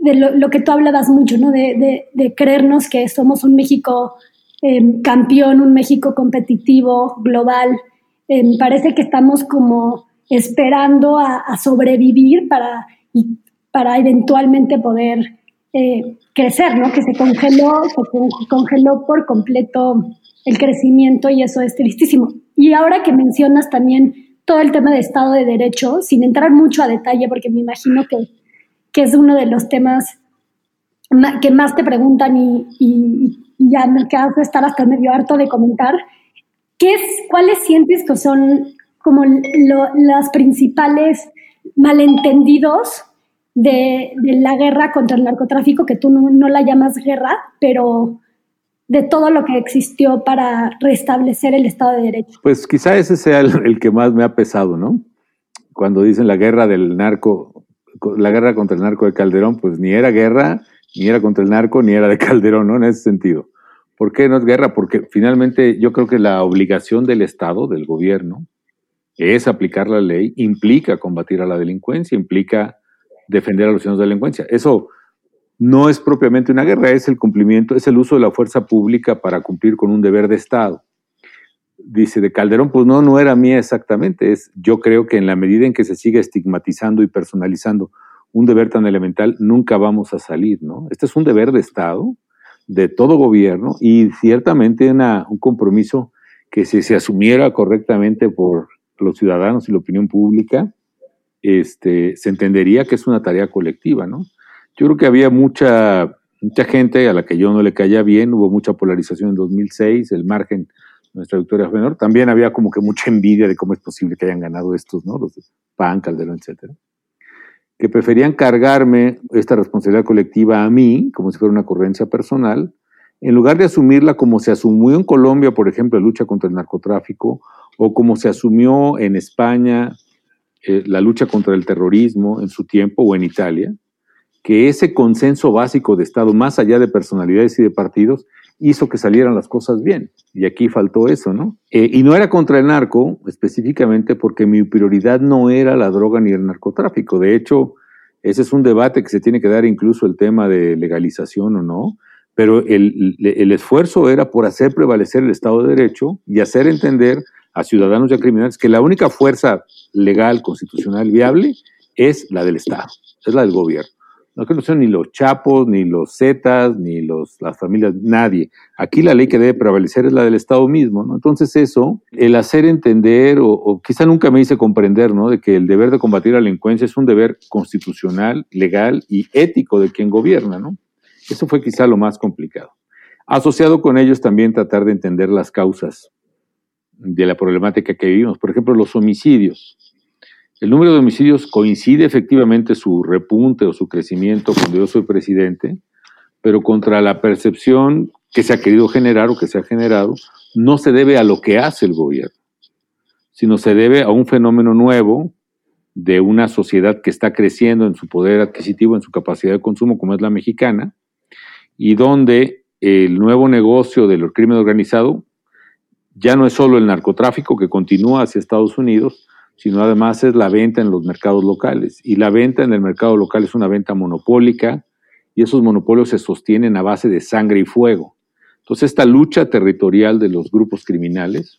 de lo, que tú hablabas mucho, ¿no? De, de, creernos que somos un México em, campeón, un México competitivo, global. Em, parece que estamos como esperando a, sobrevivir para, y, para eventualmente poder eh, crecer, ¿no? Que se congeló, se congeló por completo el crecimiento y eso es tristísimo. Y ahora que mencionas también todo el tema de Estado de Derecho, sin entrar mucho a detalle, porque me imagino que, que es uno de los temas que más te preguntan y, y, ya me estar hasta medio harto de comentar, ¿qué es, ¿cuáles sientes que son como los principales malentendidos de, la guerra contra el narcotráfico, que tú no, la llamas guerra, pero de todo lo que existió para restablecer el Estado de Derecho. Pues quizá ese sea el, que más me ha pesado, ¿no? Cuando dicen la guerra del narco, la guerra contra el narco de Calderón, pues ni era guerra, ni era contra el narco, ni era de Calderón, ¿no? En ese sentido. ¿Por qué no es guerra? Porque finalmente yo creo que la obligación del Estado, del gobierno, es aplicar la ley, implica combatir a la delincuencia, implica defender a los ciudadanos de la delincuencia. Eso no es propiamente una guerra, es el cumplimiento, es el uso de la fuerza pública para cumplir con un deber de Estado. Dice de Calderón, pues no, no era mía exactamente, es yo creo que en la medida en que se siga estigmatizando y personalizando un deber tan elemental, nunca vamos a salir, ¿no? Este es un deber de Estado, de todo gobierno, y ciertamente un compromiso que si se asumiera correctamente por los ciudadanos y la opinión pública, este, se entendería que es una tarea colectiva, ¿no? Yo creo que había mucha, mucha gente a la que yo no le caía bien, hubo mucha polarización en 2006, el margen, nuestra victoria menor, también había como que mucha envidia de cómo es posible que hayan ganado estos, ¿no? Los de PAN, Calderón, etcétera. Que preferían cargarme esta responsabilidad colectiva a mí, como si fuera una ocurrencia personal, en lugar de asumirla como se asumió en Colombia, por ejemplo, la lucha contra el narcotráfico, o como se asumió en España eh, la lucha contra el terrorismo en su tiempo, o en Italia, que ese consenso básico de Estado, más allá de personalidades y de partidos, hizo que salieran las cosas bien. Y aquí faltó eso, ¿no? Eh, y no era contra el narco específicamente porque mi prioridad no era la droga ni el narcotráfico. De hecho, ese es un debate que se tiene que dar incluso el tema de legalización o no, pero el, el esfuerzo era por hacer prevalecer el Estado de Derecho y hacer entender a ciudadanos y a criminales que la única fuerza legal, constitucional, viable es la del Estado, es la del gobierno. No que no sean ni los chapos, ni los zetas, ni los, las familias, nadie. Aquí la ley que debe prevalecer es la del Estado mismo, ¿no? Entonces eso, el hacer entender, o, quizá nunca me hice comprender, ¿no? De que el deber de combatir la delincuencia es un deber constitucional, legal y ético de quien gobierna, ¿no? Eso fue quizá lo más complicado. Asociado con ellos también tratar de entender las causas de la problemática que vivimos. Por ejemplo, los homicidios. El número de homicidios coincide efectivamente su repunte o su crecimiento cuando yo soy presidente, pero contra la percepción que se ha querido generar o que se ha generado, no se debe a lo que hace el gobierno, sino se debe a un fenómeno nuevo de una sociedad que está creciendo en su poder adquisitivo, en su capacidad de consumo, como es la mexicana, y donde el nuevo negocio del crimen organizado ya no es solo el narcotráfico que continúa hacia Estados Unidos, sino además es la venta en los mercados locales. Y la venta en el mercado local es una venta monopólica y esos monopolios se sostienen a base de sangre y fuego. Entonces, esta lucha territorial de los grupos criminales,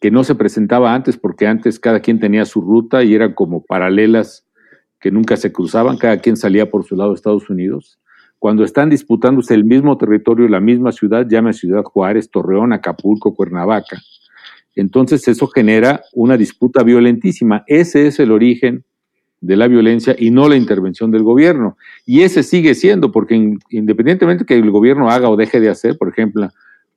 que no se presentaba antes porque antes cada quien tenía su ruta y eran como paralelas que nunca se cruzaban, cada quien salía por su lado de Estados Unidos. Cuando están disputándose el mismo territorio, la misma ciudad, llame Ciudad Juárez, Torreón, Acapulco, Cuernavaca, entonces eso genera una disputa violentísima. Ese es el origen de la violencia y no la intervención del gobierno. Y ese sigue siendo, porque independientemente que el gobierno haga o deje de hacer, por ejemplo,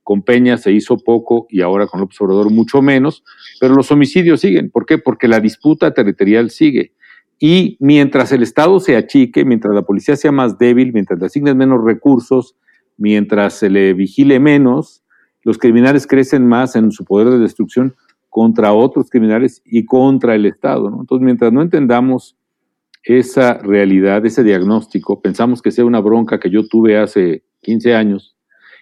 con Peña se hizo poco y ahora con López Obrador mucho menos, pero los homicidios siguen. ¿Por qué? Porque la disputa territorial sigue. Y mientras el Estado se achique, mientras la policía sea más débil, mientras le asignen menos recursos, mientras se le vigile menos, los criminales crecen más en su poder de destrucción contra otros criminales y contra el Estado. Entonces, mientras no entendamos esa realidad, ese diagnóstico, pensamos que sea una bronca que yo tuve hace 15 años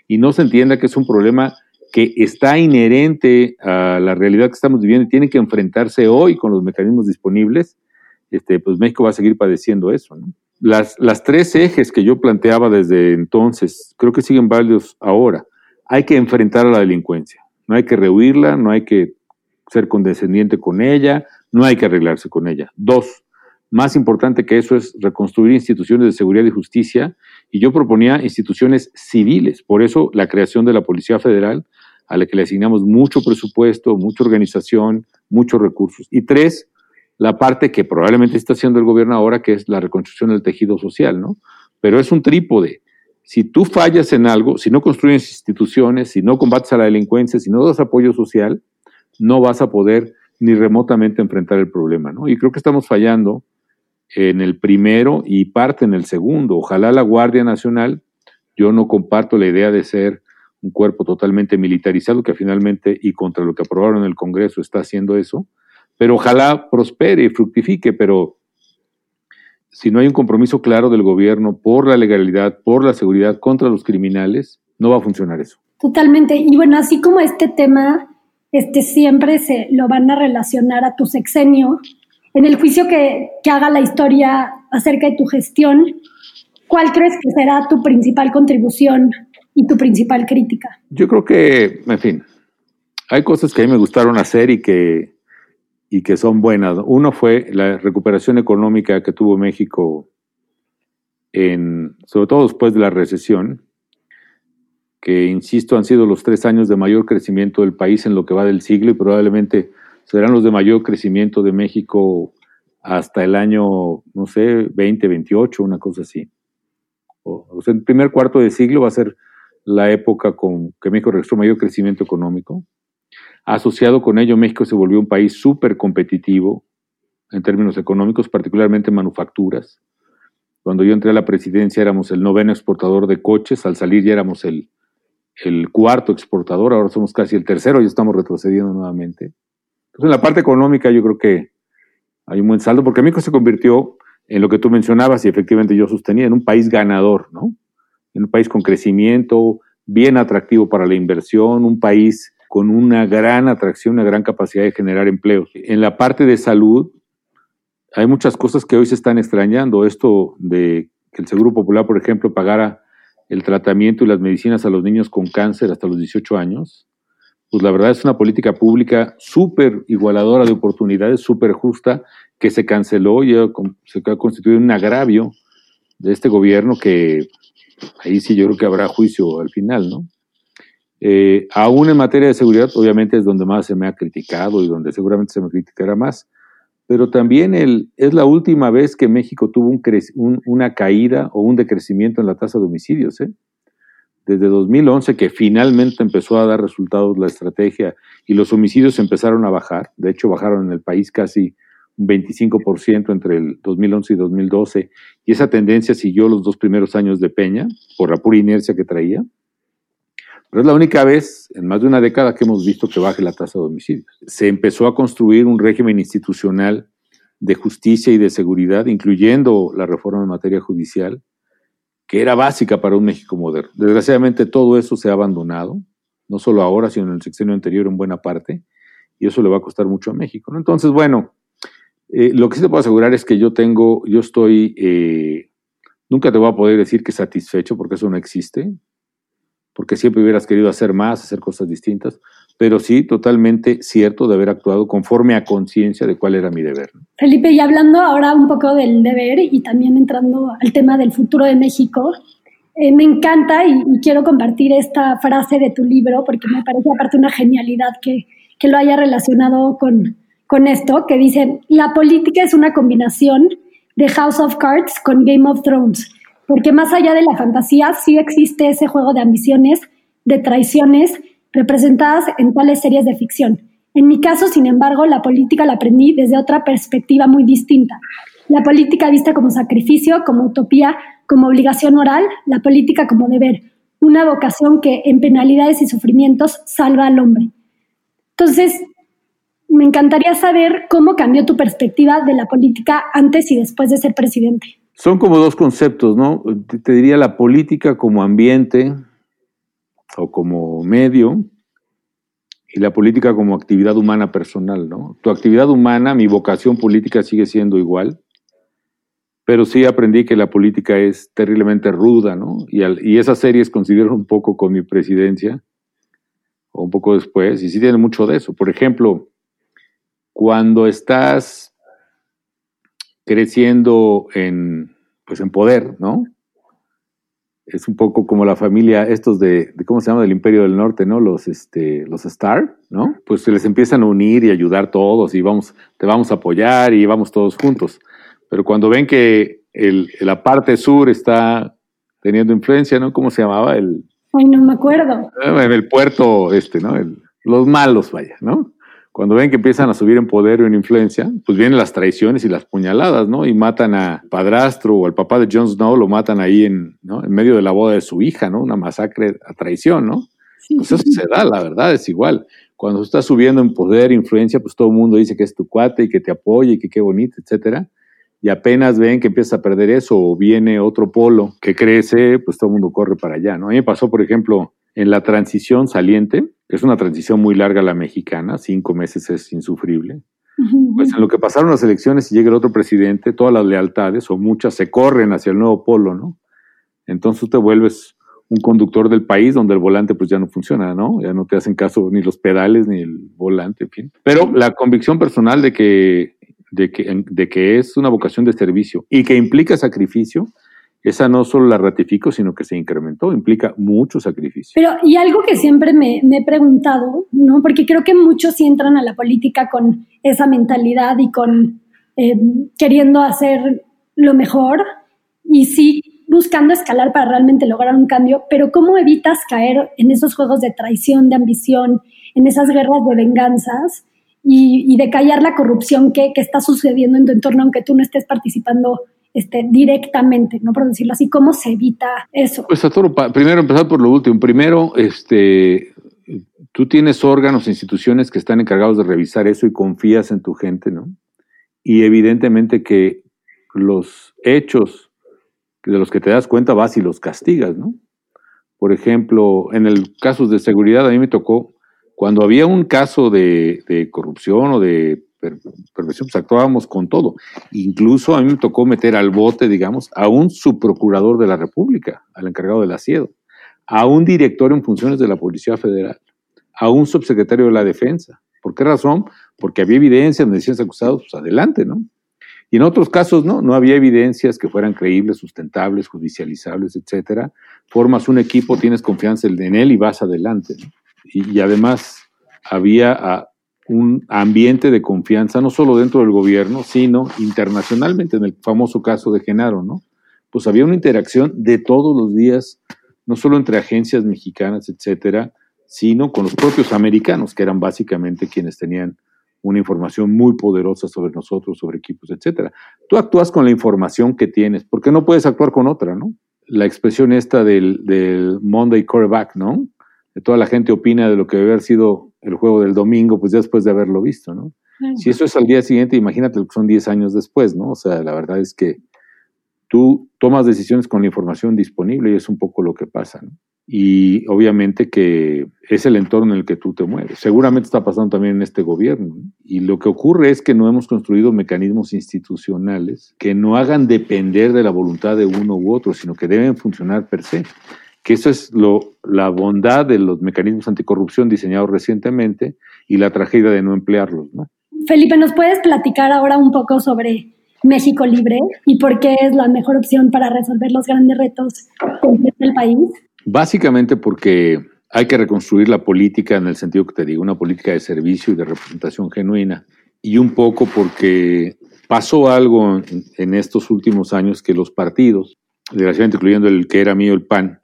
y no se entienda que es un problema que está inherente a la realidad que estamos viviendo y tiene que enfrentarse hoy con los mecanismos disponibles, este, pues México va a seguir padeciendo eso. Las, las tres ejes que yo planteaba desde entonces, creo que siguen válidos ahora hay que enfrentar a la delincuencia. No hay que rehuirla, no hay que ser condescendiente con ella, no hay que arreglarse con ella. Dos, más importante que eso es reconstruir instituciones de seguridad y justicia, y yo proponía instituciones civiles, por eso la creación de la Policía Federal, a la que le asignamos mucho presupuesto, mucha organización, muchos recursos. Y tres, la parte que probablemente está haciendo el gobierno ahora, que es la reconstrucción del tejido social, ¿no? Pero es un trípode. Si tú fallas en algo, si no construyes instituciones, si no combates a la delincuencia, si no das apoyo social, no vas a poder ni remotamente enfrentar el problema, ¿no? Y creo que estamos fallando en el primero y parte en el segundo. Ojalá la Guardia Nacional, yo no comparto la idea de ser un cuerpo totalmente militarizado, que finalmente y contra lo que aprobaron en el Congreso está haciendo eso, pero ojalá prospere y fructifique, pero si no hay un compromiso claro del gobierno por la legalidad, por la seguridad contra los criminales, no va a funcionar eso. Totalmente. Y bueno, así como este tema este, siempre se lo van a relacionar a tu sexenio. En el juicio que, que haga la historia acerca de tu gestión, ¿cuál crees que será tu principal contribución y tu principal crítica? Yo creo que, en fin, hay cosas que a mí me gustaron hacer y que, y que son buenas. Uno fue la recuperación económica que tuvo México, en, sobre todo después de la recesión, que, insisto, han sido los tres años de mayor crecimiento del país en lo que va del siglo y probablemente serán los de mayor crecimiento de México hasta el año, no sé, 2028, una cosa así. O, sea, el primer cuarto de siglo va a ser la época con que México registró mayor crecimiento económico. Asociado con ello, México se volvió un país súper competitivo en términos económicos, particularmente en manufacturas. Cuando yo entré a la presidencia éramos el noveno exportador de coches, al salir ya éramos el el cuarto exportador, ahora somos casi el tercero y estamos retrocediendo nuevamente. Entonces, en la parte económica yo creo que hay un buen saldo, porque México se convirtió en lo que tú mencionabas y efectivamente yo sostenía, en un país ganador, ¿no? En un país con crecimiento, bien atractivo para la inversión, un país con una gran atracción, una gran capacidad de generar empleos. En la parte de salud, hay muchas cosas que hoy se están extrañando. Esto de que el Seguro Popular, por ejemplo, pagara el tratamiento y las medicinas a los niños con cáncer hasta los 18 años, pues la verdad es una política pública súper igualadora de oportunidades, súper justa, que se canceló y se ha constituido un agravio de este gobierno que ahí sí yo creo que habrá juicio al final, ¿no? Eh, aún en materia de seguridad, obviamente es donde más se me ha criticado y donde seguramente se me criticará más, pero también el, es la última vez que México tuvo un una caída o un decrecimiento en la tasa de homicidios. ¿eh? Desde 2011, que finalmente empezó a dar resultados la estrategia y los homicidios empezaron a bajar, de hecho bajaron en el país casi un 25% entre el 2011 y 2012, y esa tendencia siguió los dos primeros años de Peña, por la pura inercia que traía. Pero es la única vez en más de una década que hemos visto que baje la tasa de homicidios. Se empezó a construir un régimen institucional de justicia y de seguridad, incluyendo la reforma en materia judicial, que era básica para un México moderno. Desgraciadamente todo eso se ha abandonado, no solo ahora, sino en el sexenio anterior en buena parte, y eso le va a costar mucho a México. Entonces, bueno, eh, lo que sí te puedo asegurar es que yo tengo, yo estoy, eh, nunca te voy a poder decir que satisfecho, porque eso no existe porque siempre hubieras querido hacer más, hacer cosas distintas, pero sí totalmente cierto de haber actuado conforme a conciencia de cuál era mi deber. Felipe, y hablando ahora un poco del deber y también entrando al tema del futuro de México, eh, me encanta y, quiero compartir esta frase de tu libro porque me parece aparte una genialidad que, que lo haya relacionado con, con esto, que dice, la política es una combinación de House of Cards con Game of Thrones porque más allá de la fantasía sí existe ese juego de ambiciones, de traiciones representadas en tales series de ficción. En mi caso, sin embargo, la política la aprendí desde otra perspectiva muy distinta. La política vista como sacrificio, como utopía, como obligación moral, la política como deber, una vocación que en penalidades y sufrimientos salva al hombre. Entonces, me encantaría saber cómo cambió tu perspectiva de la política antes y después de ser presidente. Son como dos conceptos, ¿no? Te diría la política como ambiente o como medio y la política como actividad humana personal, ¿no? Tu actividad humana, mi vocación política sigue siendo igual, pero sí aprendí que la política es terriblemente ruda, ¿no? Y, esas series considero un poco con mi presidencia, o un poco después, y sí tiene mucho de eso. Por ejemplo, cuando estás creciendo en, pues en poder, ¿no? Es un poco como la familia, estos de, ¿cómo se llama? Del Imperio del Norte, ¿no? Los, este, los Star, ¿no? Pues se les empiezan a unir y ayudar todos y vamos, te vamos a apoyar y vamos todos juntos. Pero cuando ven que el, la parte sur está teniendo influencia, ¿no? ¿Cómo se llamaba? El, Ay, no me acuerdo. Ah, en el puerto, este, ¿no? los malos, vaya, ¿no? Cuando ven que empiezan a subir en poder o en influencia, pues vienen las traiciones y las puñaladas, ¿no? Y matan a padrastro o al papá de Jon Snow, lo matan ahí en, ¿no? en medio de la boda de su hija, ¿no? Una masacre a traición, ¿no? pues eso se da, la verdad, es igual. Cuando estás subiendo en poder, influencia, pues todo el mundo dice que es tu cuate y que te apoya y que qué bonito, etcétera y apenas ven que empieza a perder eso o viene otro polo que crece, pues todo el mundo corre para allá, ¿no? A mí me pasó, por ejemplo, en la transición saliente, que es una transición muy larga la mexicana, cinco meses es insufrible. Pues en lo que pasaron las elecciones y llega el otro presidente, todas las lealtades o muchas se corren hacia el nuevo polo, ¿no? Entonces tú te vuelves un conductor del país donde el volante pues ya no funciona, ¿no? Ya no te hacen caso ni los pedales ni el volante, en fin. Pero la convicción personal de que de que, de que es una vocación de servicio y que implica sacrificio, esa no solo la ratifico, sino que se incrementó, implica mucho sacrificio. Pero, y algo que siempre me, he preguntado, ¿no? Porque creo que muchos entran a la política con esa mentalidad y con eh, queriendo hacer lo mejor y sí buscando escalar para realmente lograr un cambio, pero ¿cómo evitas caer en esos juegos de traición, de ambición, en esas guerras de venganzas? y, de callar la corrupción que, está sucediendo en tu entorno, aunque tú no estés participando este, directamente, ¿no? Por decirlo así, ¿cómo se evita eso? Pues Arturo, primero empezar por lo último. Primero, este, tú tienes órganos, instituciones que están encargados de revisar eso y confías en tu gente, ¿no? Y evidentemente que los hechos de los que te das cuenta vas y los castigas, ¿no? Por ejemplo, en el caso de seguridad, a mí me tocó cuando había un caso de, corrupción o de perversión, pues actuábamos con todo. Incluso a mí me tocó meter al bote, digamos, a un subprocurador de la República, al encargado del asiedo, a un director en funciones de la Policía Federal, a un subsecretario de la Defensa. ¿Por qué razón? Porque había evidencia, me decían acusados, pues adelante, ¿no? Y en otros casos no, no había evidencias que fueran creíbles, sustentables, judicializables, etcétera. Formas un equipo, tienes confianza en él y vas adelante. ¿no? y, además había ah, un ambiente de confianza, no solo dentro del gobierno, sino internacionalmente, en el famoso caso de Genaro, ¿no? Pues había una interacción de todos los días, no solo entre agencias mexicanas, etcétera, sino con los propios americanos, que eran básicamente quienes tenían una información muy poderosa sobre nosotros, sobre equipos, etcétera. Tú actúas con la información que tienes, porque no puedes actuar con otra, ¿no? La expresión esta del, del Monday quarterback, ¿no? toda la gente opina de lo que debe haber sido el juego del domingo, pues ya después de haberlo visto, ¿no? Si eso es al día siguiente, imagínate lo que son 10 años después, ¿no? O sea, la verdad es que tú tomas decisiones con la información disponible y es un poco lo que pasa, ¿no? Y obviamente que es el entorno en el que tú te mueves. Seguramente está pasando también en este gobierno. ¿no? Y lo que ocurre es que no hemos construido mecanismos institucionales que no hagan depender de la voluntad de uno u otro, sino que deben funcionar per se que eso es lo, la bondad de los mecanismos anticorrupción diseñados recientemente y la tragedia de no emplearlos. ¿no? Felipe, ¿nos puedes platicar ahora un poco sobre México Libre y por qué es la mejor opción para resolver los grandes retos del país? Básicamente porque hay que reconstruir la política en el sentido que te digo, una política de servicio y de representación genuina. Y un poco porque pasó algo en, en estos últimos años que los partidos, desgraciadamente incluyendo el que era mío, el PAN,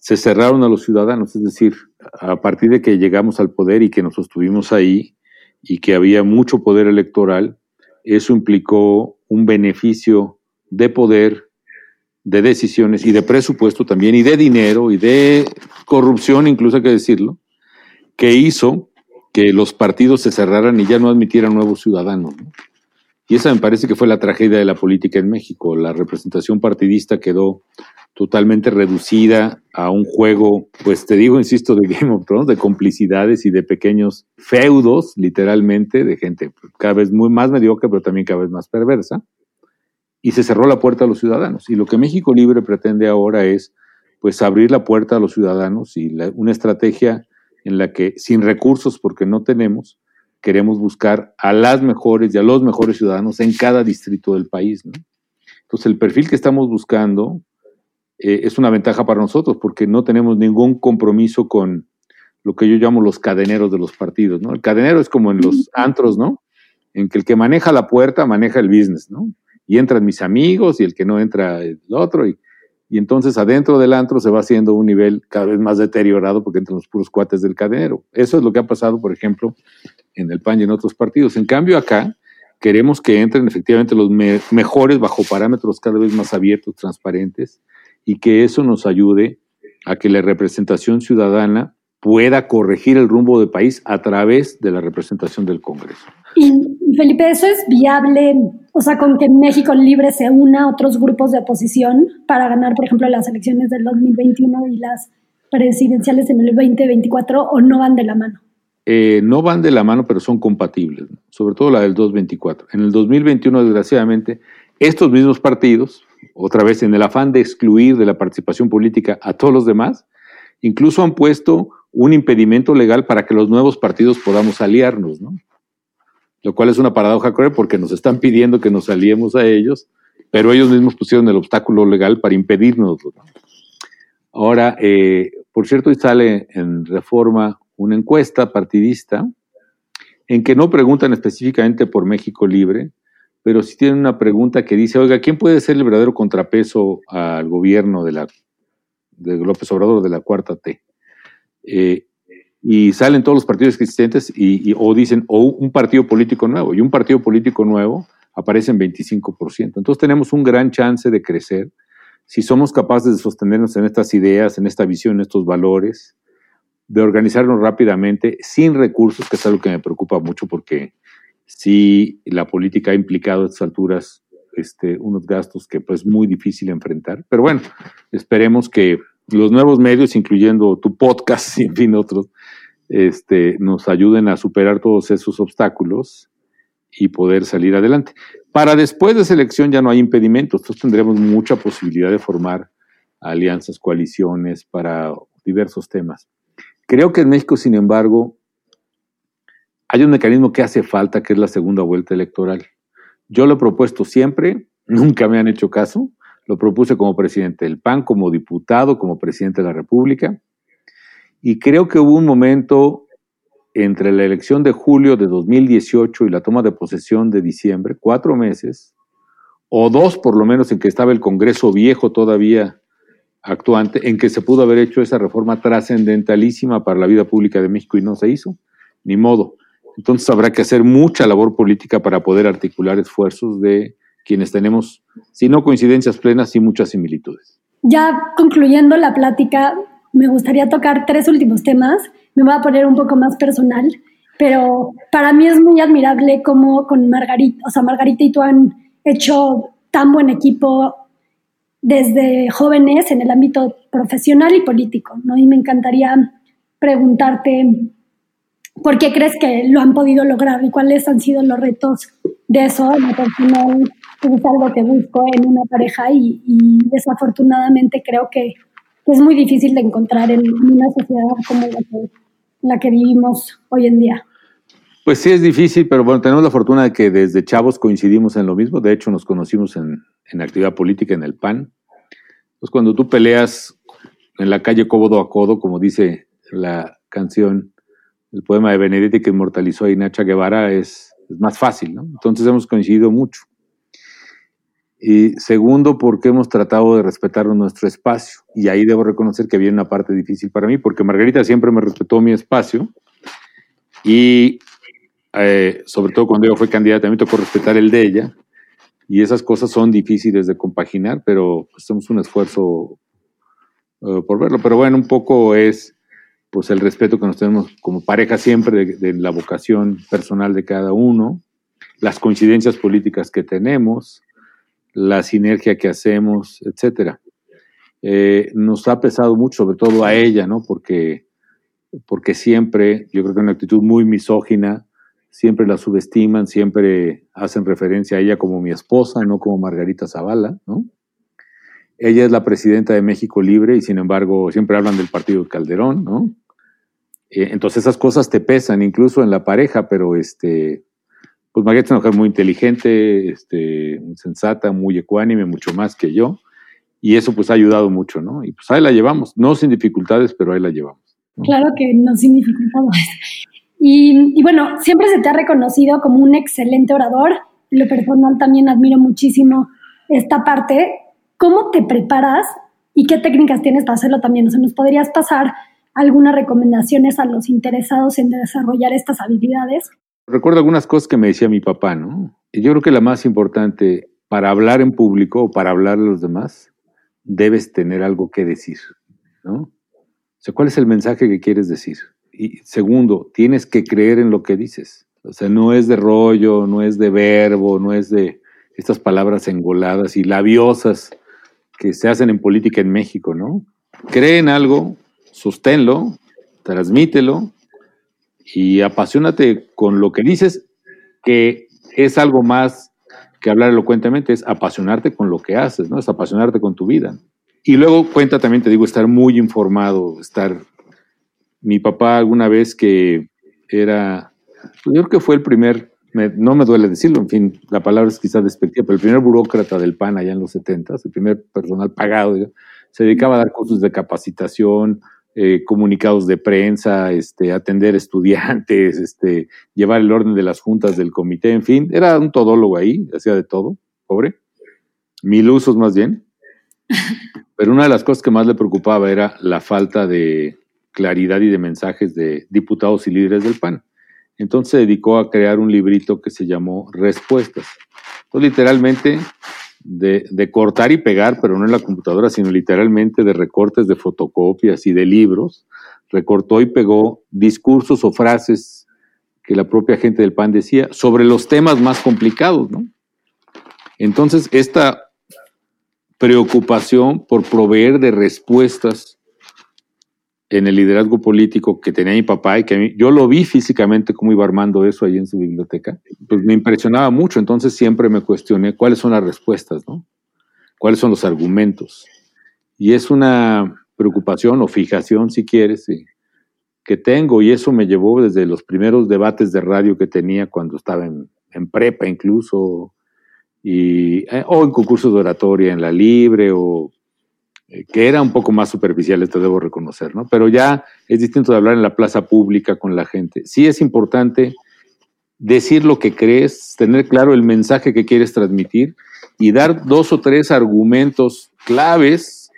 se cerraron a los ciudadanos, es decir, a partir de que llegamos al poder y que nos sostuvimos ahí y que había mucho poder electoral, eso implicó un beneficio de poder, de decisiones y de presupuesto también, y de dinero y de corrupción, incluso hay que decirlo, que hizo que los partidos se cerraran y ya no admitieran nuevos ciudadanos. Y esa me parece que fue la tragedia de la política en México. La representación partidista quedó totalmente reducida a un juego, pues te digo, insisto, de Game of Thrones, de complicidades y de pequeños feudos, literalmente, de gente cada vez más mediocre, pero también cada vez más perversa, y se cerró la puerta a los ciudadanos. Y lo que México Libre pretende ahora es, pues, abrir la puerta a los ciudadanos y una estrategia en la que sin recursos, porque no tenemos, queremos buscar a las mejores y a los mejores ciudadanos en cada distrito del país. ¿no? Entonces, el perfil que estamos buscando eh, es una ventaja para nosotros porque no tenemos ningún compromiso con lo que yo llamo los cadeneros de los partidos. ¿no? El cadenero es como en los antros, ¿no? En que el que maneja la puerta maneja el business, ¿no? Y entran mis amigos y el que no entra el otro. Y, y entonces adentro del antro se va haciendo un nivel cada vez más deteriorado porque entran los puros cuates del cadenero. Eso es lo que ha pasado, por ejemplo, en el PAN y en otros partidos. En cambio, acá queremos que entren efectivamente los mejores bajo parámetros cada vez más abiertos, transparentes, y que eso nos ayude a que la representación ciudadana pueda corregir el rumbo del país a través de la representación del Congreso. Y Felipe, ¿eso es viable? O sea, con que México Libre se una a otros grupos de oposición para ganar, por ejemplo, las elecciones del 2021 y las presidenciales en el 2024 o no van de la mano? Eh, no van de la mano, pero son compatibles, sobre todo la del 2024. En el 2021, desgraciadamente, estos mismos partidos, otra vez en el afán de excluir de la participación política a todos los demás, incluso han puesto un impedimento legal para que los nuevos partidos podamos aliarnos, ¿no? Lo cual es una paradoja cruel porque nos están pidiendo que nos aliemos a ellos, pero ellos mismos pusieron el obstáculo legal para impedirnos. Ahora, eh, por cierto, sale en reforma una encuesta partidista en que no preguntan específicamente por México Libre, pero sí tienen una pregunta que dice, oiga, ¿quién puede ser el verdadero contrapeso al gobierno de, la, de López Obrador de la Cuarta T? Eh, y salen todos los partidos existentes y, o dicen, o un partido político nuevo, y un partido político nuevo aparece en 25%. Entonces tenemos un gran chance de crecer si somos capaces de sostenernos en estas ideas, en esta visión, en estos valores, de organizarnos rápidamente, sin recursos, que es algo que me preocupa mucho porque si la política ha implicado a estas alturas este, unos gastos que pues es muy difícil enfrentar. Pero bueno, esperemos que los nuevos medios, incluyendo tu podcast y en fin otros, este, nos ayuden a superar todos esos obstáculos y poder salir adelante. Para después de esa elección ya no hay impedimentos, entonces tendremos mucha posibilidad de formar alianzas, coaliciones para diversos temas. Creo que en México, sin embargo, hay un mecanismo que hace falta, que es la segunda vuelta electoral. Yo lo he propuesto siempre, nunca me han hecho caso, lo propuse como presidente del PAN, como diputado, como presidente de la República. Y creo que hubo un momento entre la elección de julio de 2018 y la toma de posesión de diciembre, cuatro meses, o dos por lo menos en que estaba el Congreso viejo todavía actuante, en que se pudo haber hecho esa reforma trascendentalísima para la vida pública de México y no se hizo, ni modo. Entonces habrá que hacer mucha labor política para poder articular esfuerzos de quienes tenemos, si no coincidencias plenas, sí muchas similitudes. Ya concluyendo la plática, me gustaría tocar tres últimos temas. Me voy a poner un poco más personal, pero para mí es muy admirable cómo con Margarita, o sea, Margarita y tú han hecho tan buen equipo desde jóvenes en el ámbito profesional y político, ¿no? Y me encantaría preguntarte por qué crees que lo han podido lograr y cuáles han sido los retos de eso en personal es algo que busco en una pareja y, desafortunadamente creo que es muy difícil de encontrar en una sociedad como la que, vivimos hoy en día. Pues sí es difícil, pero bueno, tenemos la fortuna de que desde chavos coincidimos en lo mismo. De hecho, nos conocimos en, en actividad política en el PAN. Pues cuando tú peleas en la calle codo a codo, como dice la canción, el poema de Benedetti que inmortalizó a Inacha Guevara, es, es más fácil, ¿no? Entonces hemos coincidido mucho. Y segundo, porque hemos tratado de respetar nuestro espacio. Y ahí debo reconocer que había una parte difícil para mí, porque Margarita siempre me respetó mi espacio. Y eh, sobre todo cuando ella fue candidata, mí tocó respetar el de ella. Y esas cosas son difíciles de compaginar, pero hacemos un esfuerzo eh, por verlo. Pero bueno, un poco es pues el respeto que nos tenemos como pareja siempre de, de la vocación personal de cada uno, las coincidencias políticas que tenemos, la sinergia que hacemos, etcétera. Eh, nos ha pesado mucho, sobre todo a ella, ¿no? Porque, porque siempre, yo creo que una actitud muy misógina, siempre la subestiman, siempre hacen referencia a ella como mi esposa, no como Margarita Zavala, ¿no? Ella es la presidenta de México Libre y sin embargo siempre hablan del partido Calderón, ¿no? Eh, entonces esas cosas te pesan, incluso en la pareja, pero este, pues Margarita es una mujer muy inteligente, este, sensata, muy ecuánime, mucho más que yo, y eso pues ha ayudado mucho, ¿no? Y pues ahí la llevamos, no sin dificultades, pero ahí la llevamos. Claro que no sin dificultades. Y, bueno, siempre se te ha reconocido como un excelente orador. En lo personal también admiro muchísimo esta parte. ¿Cómo te preparas y qué técnicas tienes para hacerlo también? O sea, ¿nos podrías pasar algunas recomendaciones a los interesados en desarrollar estas habilidades? Recuerdo algunas cosas que me decía mi papá, ¿no? Yo creo que la más importante para hablar en público o para hablar a los demás, debes tener algo que decir, ¿no? O sea, ¿cuál es el mensaje que quieres decir? Y segundo, tienes que creer en lo que dices. O sea, no es de rollo, no es de verbo, no es de estas palabras engoladas y labiosas que se hacen en política en México, ¿no? Cree en algo, sosténlo, transmítelo y apasionate con lo que dices, que es algo más que hablar elocuentemente, es apasionarte con lo que haces, ¿no? Es apasionarte con tu vida. Y luego cuenta también, te digo, estar muy informado, estar... Mi papá alguna vez que era, yo creo que fue el primer, no me duele decirlo, en fin, la palabra es quizás despectiva, pero el primer burócrata del PAN allá en los 70, el primer personal pagado, se dedicaba a dar cursos de capacitación, eh, comunicados de prensa, este, atender estudiantes, este, llevar el orden de las juntas del comité, en fin, era un todólogo ahí, hacía de todo, pobre, mil usos más bien. Pero una de las cosas que más le preocupaba era la falta de claridad y de mensajes de diputados y líderes del PAN. Entonces se dedicó a crear un librito que se llamó Respuestas. Entonces, literalmente de, cortar y pegar, pero no en la computadora, sino literalmente de recortes de fotocopias y de libros, recortó y pegó discursos o frases que la propia gente del PAN decía sobre los temas más complicados. Entonces, esta preocupación por proveer de respuestas en el liderazgo político que tenía mi papá y que a mí, yo lo vi físicamente cómo iba armando eso ahí en su biblioteca, pues me impresionaba mucho, entonces siempre me cuestioné cuáles son las respuestas, ¿no? ¿Cuáles son los argumentos? Y es una preocupación o fijación, si quieres, que tengo y eso me llevó desde los primeros debates de radio que tenía cuando estaba en, en prepa incluso, y, eh, o en concursos de oratoria en la libre o eh, que era un poco más superficial, esto debo reconocer, ¿no? Pero ya es distinto de hablar en la plaza pública con la gente. Sí es importante decir lo que crees, tener claro el mensaje que quieres transmitir y dar dos o tres argumentos claves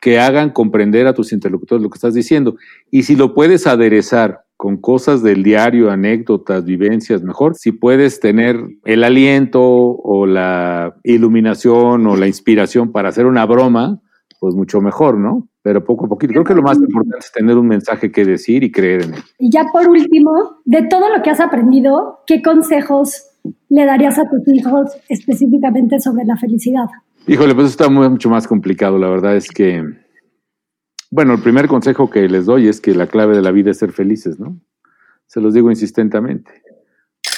que hagan comprender a tus interlocutores lo que estás diciendo. Y si lo puedes aderezar con cosas del diario, anécdotas, vivencias, mejor. Si puedes tener el aliento o la iluminación o la inspiración para hacer una broma, pues mucho mejor, ¿no? Pero poco a poquito. Creo que lo más importante es tener un mensaje que decir y creer en él. Y ya por último, de todo lo que has aprendido, ¿qué consejos le darías a tus hijos específicamente sobre la felicidad? Híjole, pues está mucho más complicado. La verdad es que, bueno, el primer consejo que les doy es que la clave de la vida es ser felices, ¿no? Se los digo insistentemente.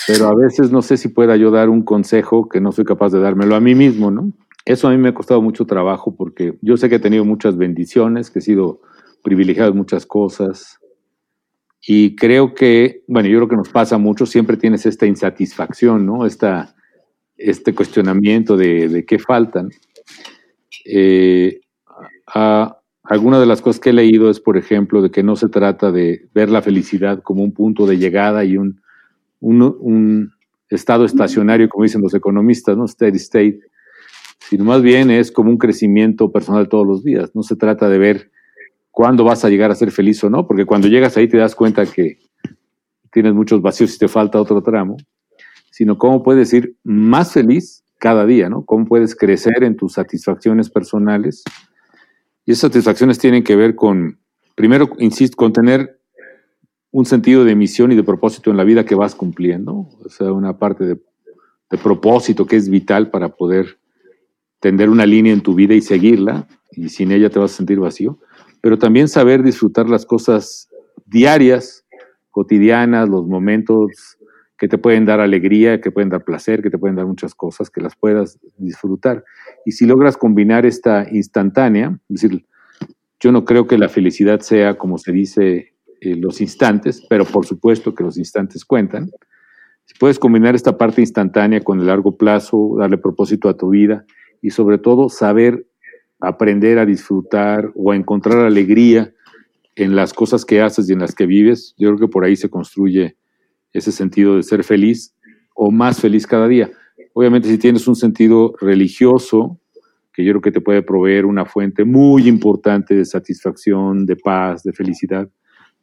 Pero a veces no sé si pueda yo dar un consejo que no soy capaz de dármelo a mí mismo, ¿no? Eso a mí me ha costado mucho trabajo porque yo sé que he tenido muchas bendiciones, que he sido privilegiado en muchas cosas. Y creo que, bueno, yo creo que nos pasa mucho, siempre tienes esta insatisfacción, ¿no? Esta, este cuestionamiento de, de qué faltan. Eh, alguna de las cosas que he leído es, por ejemplo, de que no se trata de ver la felicidad como un punto de llegada y un, un, un estado estacionario, como dicen los economistas, ¿no? Steady state, sino más bien es como un crecimiento personal todos los días. No se trata de ver cuándo vas a llegar a ser feliz o no, porque cuando llegas ahí te das cuenta que tienes muchos vacíos y te falta otro tramo, sino cómo puedes ir más feliz cada día, ¿no? Cómo puedes crecer en tus satisfacciones personales. Y esas satisfacciones tienen que ver con, primero, insisto, con tener un sentido de misión y de propósito en la vida que vas cumpliendo, o sea, una parte de, propósito que es vital para poder tender una línea en tu vida y seguirla, y sin ella te vas a sentir vacío, pero también saber disfrutar las cosas diarias, cotidianas, los momentos que te pueden dar alegría, que pueden dar placer, que te pueden dar muchas cosas, que las puedas disfrutar. Y si logras combinar esta instantánea, es decir, yo no creo que la felicidad sea, como se dice, eh, los instantes, pero por supuesto que los instantes cuentan. Si puedes combinar esta parte instantánea con el largo plazo, darle propósito a tu vida y sobre todo saber aprender a disfrutar o a encontrar alegría en las cosas que haces y en las que vives, yo creo que por ahí se construye ese sentido de ser feliz o más feliz cada día. Obviamente si tienes un sentido religioso, que yo creo que te puede proveer una fuente muy importante de satisfacción, de paz, de felicidad,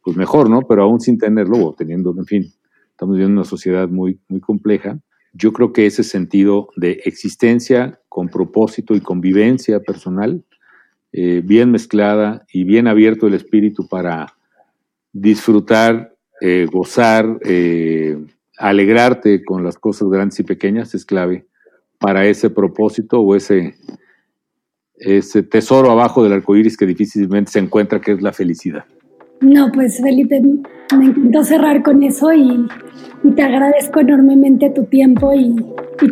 pues mejor, ¿no? Pero aún sin tenerlo o teniendo, en fin, estamos viviendo una sociedad muy, muy compleja. Yo creo que ese sentido de existencia con propósito y convivencia personal, eh, bien mezclada y bien abierto el espíritu para disfrutar, eh, gozar, eh, alegrarte con las cosas grandes y pequeñas es clave para ese propósito o ese, ese tesoro abajo del arco iris que difícilmente se encuentra, que es la felicidad. No, pues Felipe, me encantó cerrar con eso y, te agradezco enormemente tu tiempo y,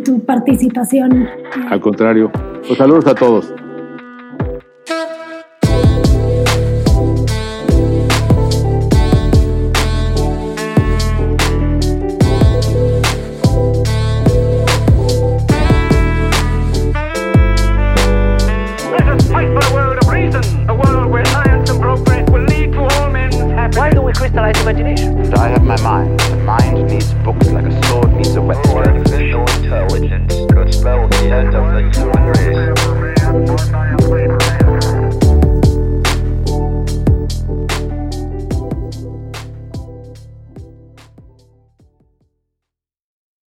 tu participación. Al contrario, pues saludos a todos.